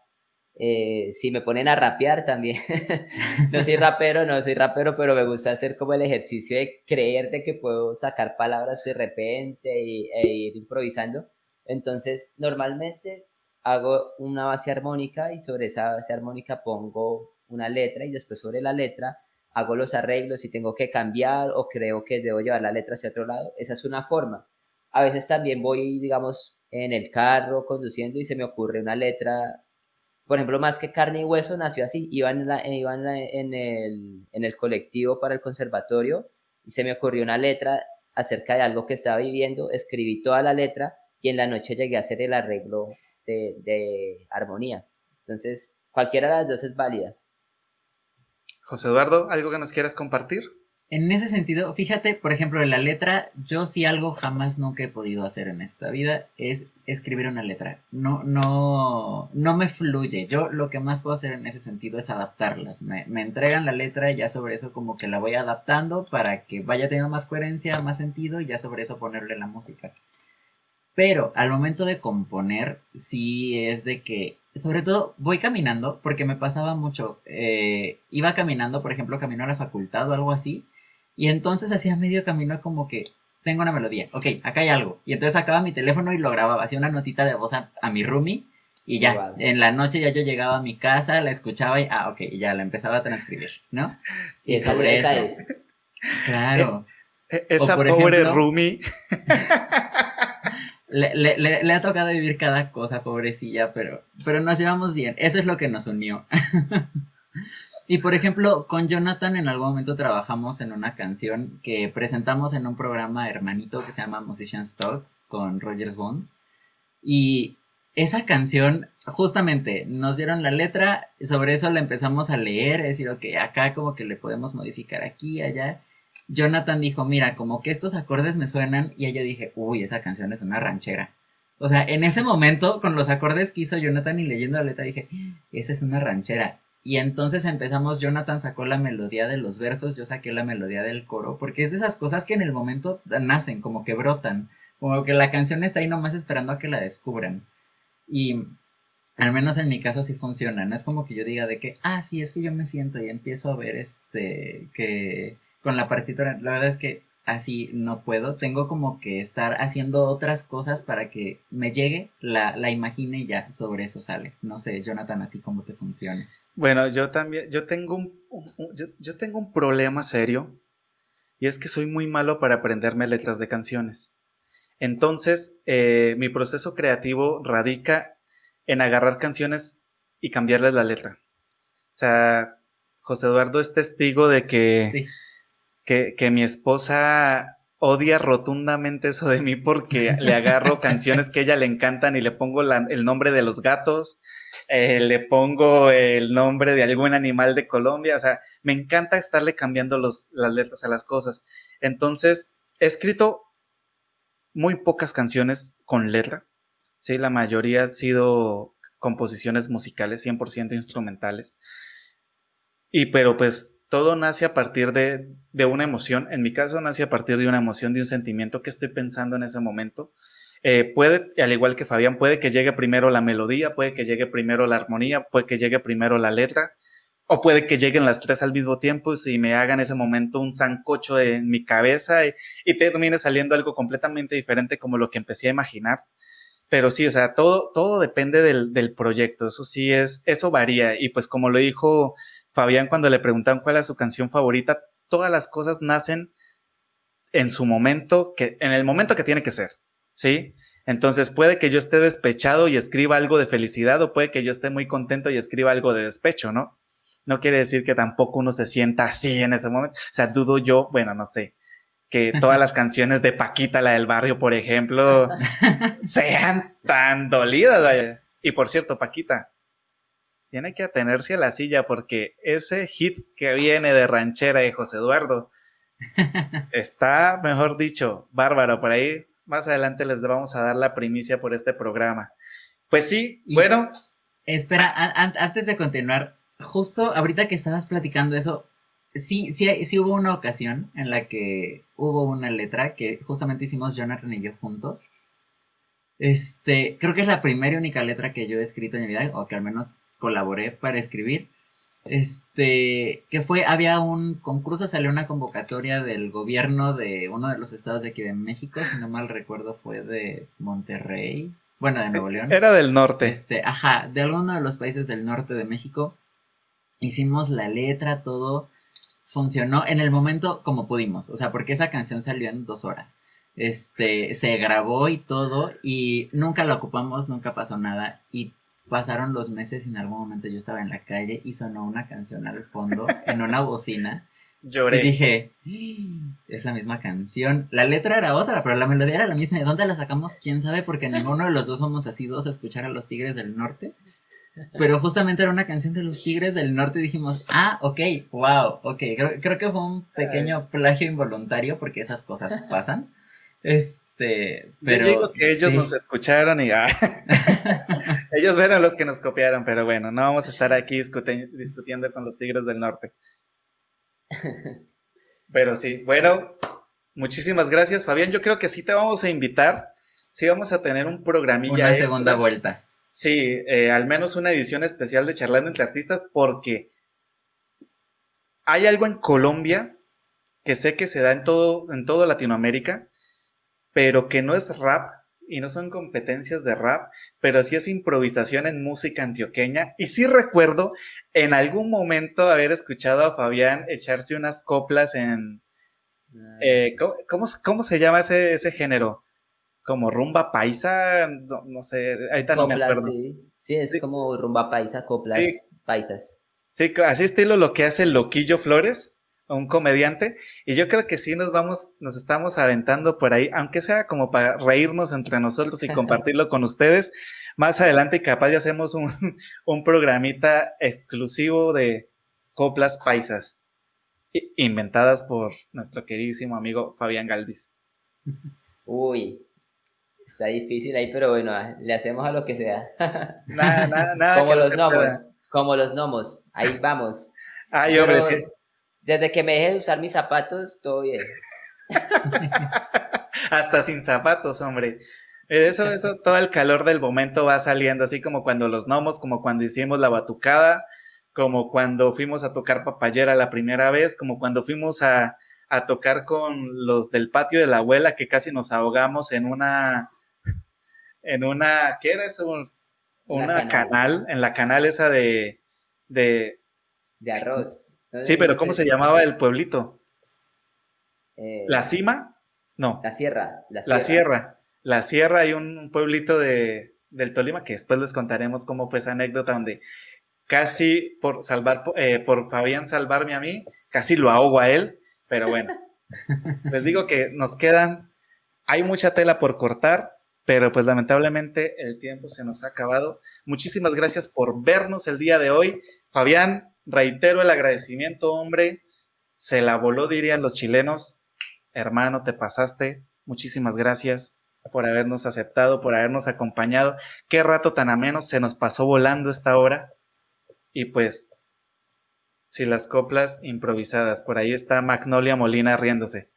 eh, si me ponen a rapear también, no soy rapero, no soy rapero, pero me gusta hacer como el ejercicio de creer de que puedo sacar palabras de repente y, e ir improvisando. Entonces, normalmente hago una base armónica y sobre esa base armónica pongo una letra y después sobre la letra hago los arreglos y tengo que cambiar o creo que debo llevar la letra hacia otro lado. Esa es una forma. A veces también voy, digamos, en el carro conduciendo y se me ocurre una letra. Por ejemplo, más que carne y hueso nació así. Iba en, en, el, en el colectivo para el conservatorio y se me ocurrió una letra acerca de algo que estaba viviendo. Escribí toda la letra y en la noche llegué a hacer el arreglo de, de armonía. Entonces, cualquiera de las dos es válida. José Eduardo, ¿algo que nos quieras compartir? En ese sentido, fíjate, por ejemplo, en la letra, yo sí algo jamás nunca he podido hacer en esta vida es escribir una letra. No, no, no me fluye. Yo lo que más puedo hacer en ese sentido es adaptarlas. Me, me entregan la letra y ya sobre eso como que la voy adaptando para que vaya teniendo más coherencia, más sentido y ya sobre eso ponerle la música. Pero al momento de componer, sí es de que, sobre todo, voy caminando, porque me pasaba mucho. Eh, iba caminando, por ejemplo, camino a la facultad o algo así, y entonces hacía medio camino como que tengo una melodía, ok, acá hay algo. Y entonces sacaba mi teléfono y lo grababa, hacía una notita de voz a, mi roomie y ya, en la noche ya yo llegaba a mi casa, la escuchaba y, ah, ok, ya la empezaba a transcribir, ¿no? y sobre eso. Claro. E, e, esa pobre roomie. Le, ha tocado vivir cada cosa, pobrecilla, pero, pero nos llevamos bien. Eso es lo que nos unió. Y por ejemplo, con Jonathan en algún momento trabajamos en una canción que presentamos en un programa hermanito que se llama Musician's Talk con Rogers Bond. Y esa canción, justamente, nos dieron la letra, sobre eso la empezamos a leer, es decir, ok, acá como que le podemos modificar aquí, allá. Jonathan dijo, mira, como que estos acordes me suenan, y yo dije, uy, esa canción es una ranchera. O sea, en ese momento, con los acordes que hizo Jonathan y leyendo la letra, dije, esa es una ranchera. Y entonces empezamos, Jonathan sacó la melodía de los versos, yo saqué la melodía del coro, porque es de esas cosas que en el momento nacen, como que brotan, como que la canción está ahí nomás esperando a que la descubran. Y al menos en mi caso sí funciona, no es como que yo diga de que, ah, sí, es que yo me siento y empiezo a ver este, que con la partitura, la verdad es que así no puedo, tengo como que estar haciendo otras cosas para que me llegue, la, la imagine y ya sobre eso sale. No sé, Jonathan, a ti cómo te funciona. Bueno, yo también, yo tengo un, yo, tengo un problema serio y es que soy muy malo para aprenderme letras de canciones. Entonces, eh, mi proceso creativo radica en agarrar canciones y cambiarles la letra. O sea, José Eduardo es testigo de que, que, que mi esposa odia rotundamente eso de mí porque le agarro canciones que a ella le encantan y le pongo el nombre de los gatos, eh, le pongo el nombre de algún animal de Colombia, o sea, me encanta estarle cambiando los, las letras a las cosas. Entonces, he escrito muy pocas canciones con letra, sí, la mayoría han sido composiciones musicales, 100% instrumentales. Y pero pues todo nace a partir de, una emoción. En mi caso, nace a partir de una emoción, de un sentimiento que estoy pensando en ese momento. Eh, puede, al igual que Fabián, puede que llegue primero la melodía, puede que llegue primero la armonía, puede que llegue primero la letra, o puede que lleguen las tres al mismo tiempo y me hagan en ese momento un zancocho en mi cabeza y, y termine saliendo algo completamente diferente como lo que empecé a imaginar. Pero sí, o sea, todo, todo depende del, del proyecto, eso sí es, eso varía. Y pues como lo dijo Fabián cuando le preguntan cuál es su canción favorita, todas las cosas nacen en su momento, que, en el momento que tiene que ser, ¿sí? Entonces puede que yo esté despechado y escriba algo de felicidad o puede que yo esté muy contento y escriba algo de despecho, ¿no? No quiere decir que tampoco uno se sienta así en ese momento. O sea, dudo yo, bueno, no sé, que todas las canciones de Paquita, la del barrio, por ejemplo, sean tan dolidas. Y por cierto, Paquita, tiene que atenerse a la silla porque ese hit que viene de ranchera de José Eduardo está, mejor dicho, bárbaro. Por ahí más adelante les vamos a dar la primicia por este programa. Pues sí, bueno. Espera, antes de continuar, justo ahorita que estabas platicando eso, sí, sí, sí hubo una ocasión en la que hubo una letra que justamente hicimos Jonathan y yo juntos. Este, creo que es la primera y única letra que yo he escrito en mi vida, o que al menos colaboré para escribir. Este, que fue, había un concurso, salió una convocatoria del gobierno de uno de los estados de aquí de México, si no mal recuerdo fue de Monterrey, bueno, de Nuevo León. Era del norte. Este, ajá, de alguno de los países del norte de México. Hicimos la letra, todo funcionó en el momento como pudimos, o sea, porque esa canción salió en dos horas. Este, se grabó y todo, y nunca la ocupamos, nunca pasó nada, y pasaron los meses y en algún momento yo estaba en la calle y sonó una canción al fondo en una bocina. Lloré. Y dije, es la misma canción. La letra era otra, pero la melodía era la misma. ¿De dónde la sacamos? ¿Quién sabe? Porque ninguno de los dos somos así dos a escuchar a los Tigres del Norte. Pero justamente era una canción de los Tigres del Norte y dijimos, ah, ok, wow, ok. Creo, creo que fue un pequeño plagio involuntario porque esas cosas pasan. Es, este, pero. Yo digo que ellos nos escucharon y ah, ellos fueron los que nos copiaron, pero bueno, no vamos a estar aquí discutiendo con los Tigres del Norte. Pero sí, bueno, muchísimas gracias, Fabián. Yo creo que sí te vamos a invitar. sí vamos a tener un programilla. Una segunda vuelta. Sí, eh, al menos una edición especial de Charlando entre Artistas porque hay algo en Colombia que sé que se da en todo, en todo Latinoamérica, pero que no es rap y no son competencias de rap, pero sí es improvisación en música antioqueña. Y sí recuerdo en algún momento haber escuchado a Fabián echarse unas coplas en... Eh, ¿cómo, se llama ese, ese género? Como rumba paisa, no, sé, ahorita no me acuerdo. Sí, es como rumba paisa, coplas paisas. Sí, así estilo lo que hace Loquillo Flores un comediante, y yo creo que sí nos vamos, nos estamos aventando por ahí, aunque sea como para reírnos entre nosotros y compartirlo con ustedes. Más adelante capaz ya hacemos un, un programita exclusivo de coplas paisas, inventadas por nuestro queridísimo amigo Fabián Galvis. Uy, está difícil ahí, pero bueno, le hacemos a lo que sea. Nada, nada, nada. como los gnomos, como los gnomos, ahí vamos. Ay, hombre, sí. Desde que me dejé de usar mis zapatos, todo bien. Hasta sin zapatos, hombre. Eso, eso, todo el calor del momento va saliendo, así como cuando los gnomos, como cuando hicimos la batucada, como cuando fuimos a tocar papayera la primera vez, como cuando fuimos a, a tocar con los del patio de la abuela, que casi nos ahogamos en una, en una, ¿qué era eso? Una canal. en la canal esa de, de, de arroz. Sí, pero ¿cómo se llamaba el pueblito? Eh, ¿La cima? No. La sierra. La sierra. La sierra. hay un pueblito de, del Tolima que después les contaremos cómo fue esa anécdota donde casi por salvar, eh, por Fabián salvarme a mí, casi lo ahogo a él, pero bueno. les digo que nos quedan, hay mucha tela por cortar, pero pues lamentablemente el tiempo se nos ha acabado. Muchísimas gracias por vernos el día de hoy. Fabián, reitero el agradecimiento, hombre. Se la voló, dirían los chilenos. Hermano, te pasaste. Muchísimas gracias por habernos aceptado, por habernos acompañado. Qué rato tan ameno se nos pasó volando esta hora. Y pues, si las coplas improvisadas, por ahí está Magnolia Molina riéndose.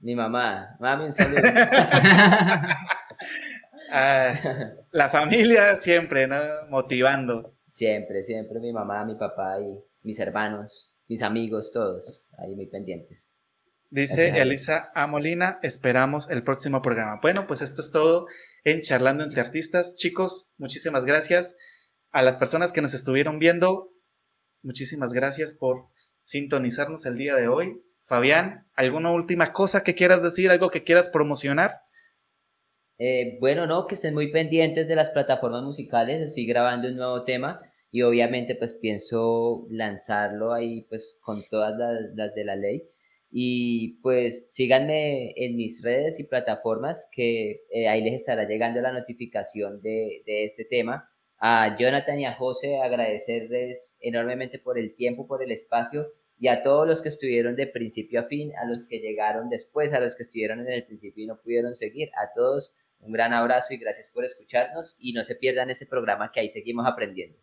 Mi mamá, mami, un saludo. Ah, la familia siempre, ¿no? Motivando. Siempre, siempre mi mamá, mi papá y mis hermanos, mis amigos, todos ahí muy pendientes. Dice Elisa A. Molina, esperamos el próximo programa. Bueno, pues esto es todo en Charlando entre Artistas. Chicos, muchísimas gracias. A las personas que nos estuvieron viendo, muchísimas gracias por sintonizarnos el día de hoy. Fabián, ¿alguna última cosa que quieras decir, algo que quieras promocionar? Eh, bueno, no, que estén muy pendientes de las plataformas musicales. Estoy grabando un nuevo tema y obviamente pues pienso lanzarlo ahí pues con todas las, de la ley y pues síganme en mis redes y plataformas que eh, ahí les estará llegando la notificación de, de, este tema. A Jonathan y a José agradecerles enormemente por el tiempo, por el espacio y a todos los que estuvieron de principio a fin, a los que llegaron después, a los que estuvieron en el principio y no pudieron seguir, a todos un gran abrazo y gracias por escucharnos y no se pierdan este programa que ahí seguimos aprendiendo.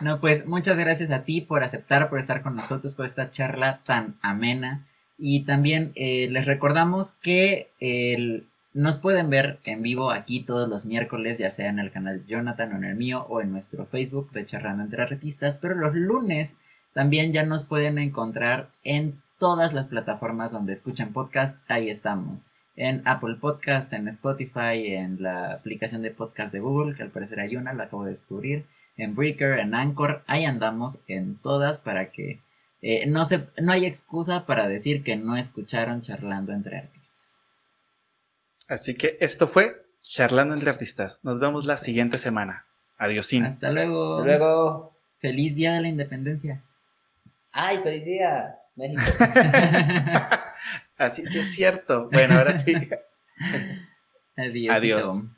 No, pues muchas gracias a ti por aceptar, por estar con nosotros con esta charla tan amena. Y también eh, les recordamos que nos pueden ver en vivo aquí todos los miércoles, ya sea en el canal Jonathan o en el mío o en nuestro Facebook de Charlando entre Artistas, pero los lunes también ya nos pueden encontrar en todas las plataformas donde escuchan podcast, ahí estamos. En Apple Podcast, en Spotify, en la aplicación de podcast de Google, que al parecer hay una, la acabo de descubrir en Breaker, en Anchor, ahí andamos en todas para que eh, no, se, no hay excusa para decir que no escucharon charlando entre artistas. Así que esto fue Charlando entre Artistas. Nos vemos la siguiente semana. Adiós. Hasta luego. Hasta luego. Feliz Día de la Independencia. Ay, feliz día, México. Así sí es cierto. Bueno, ahora sí. Adiós. Adiós.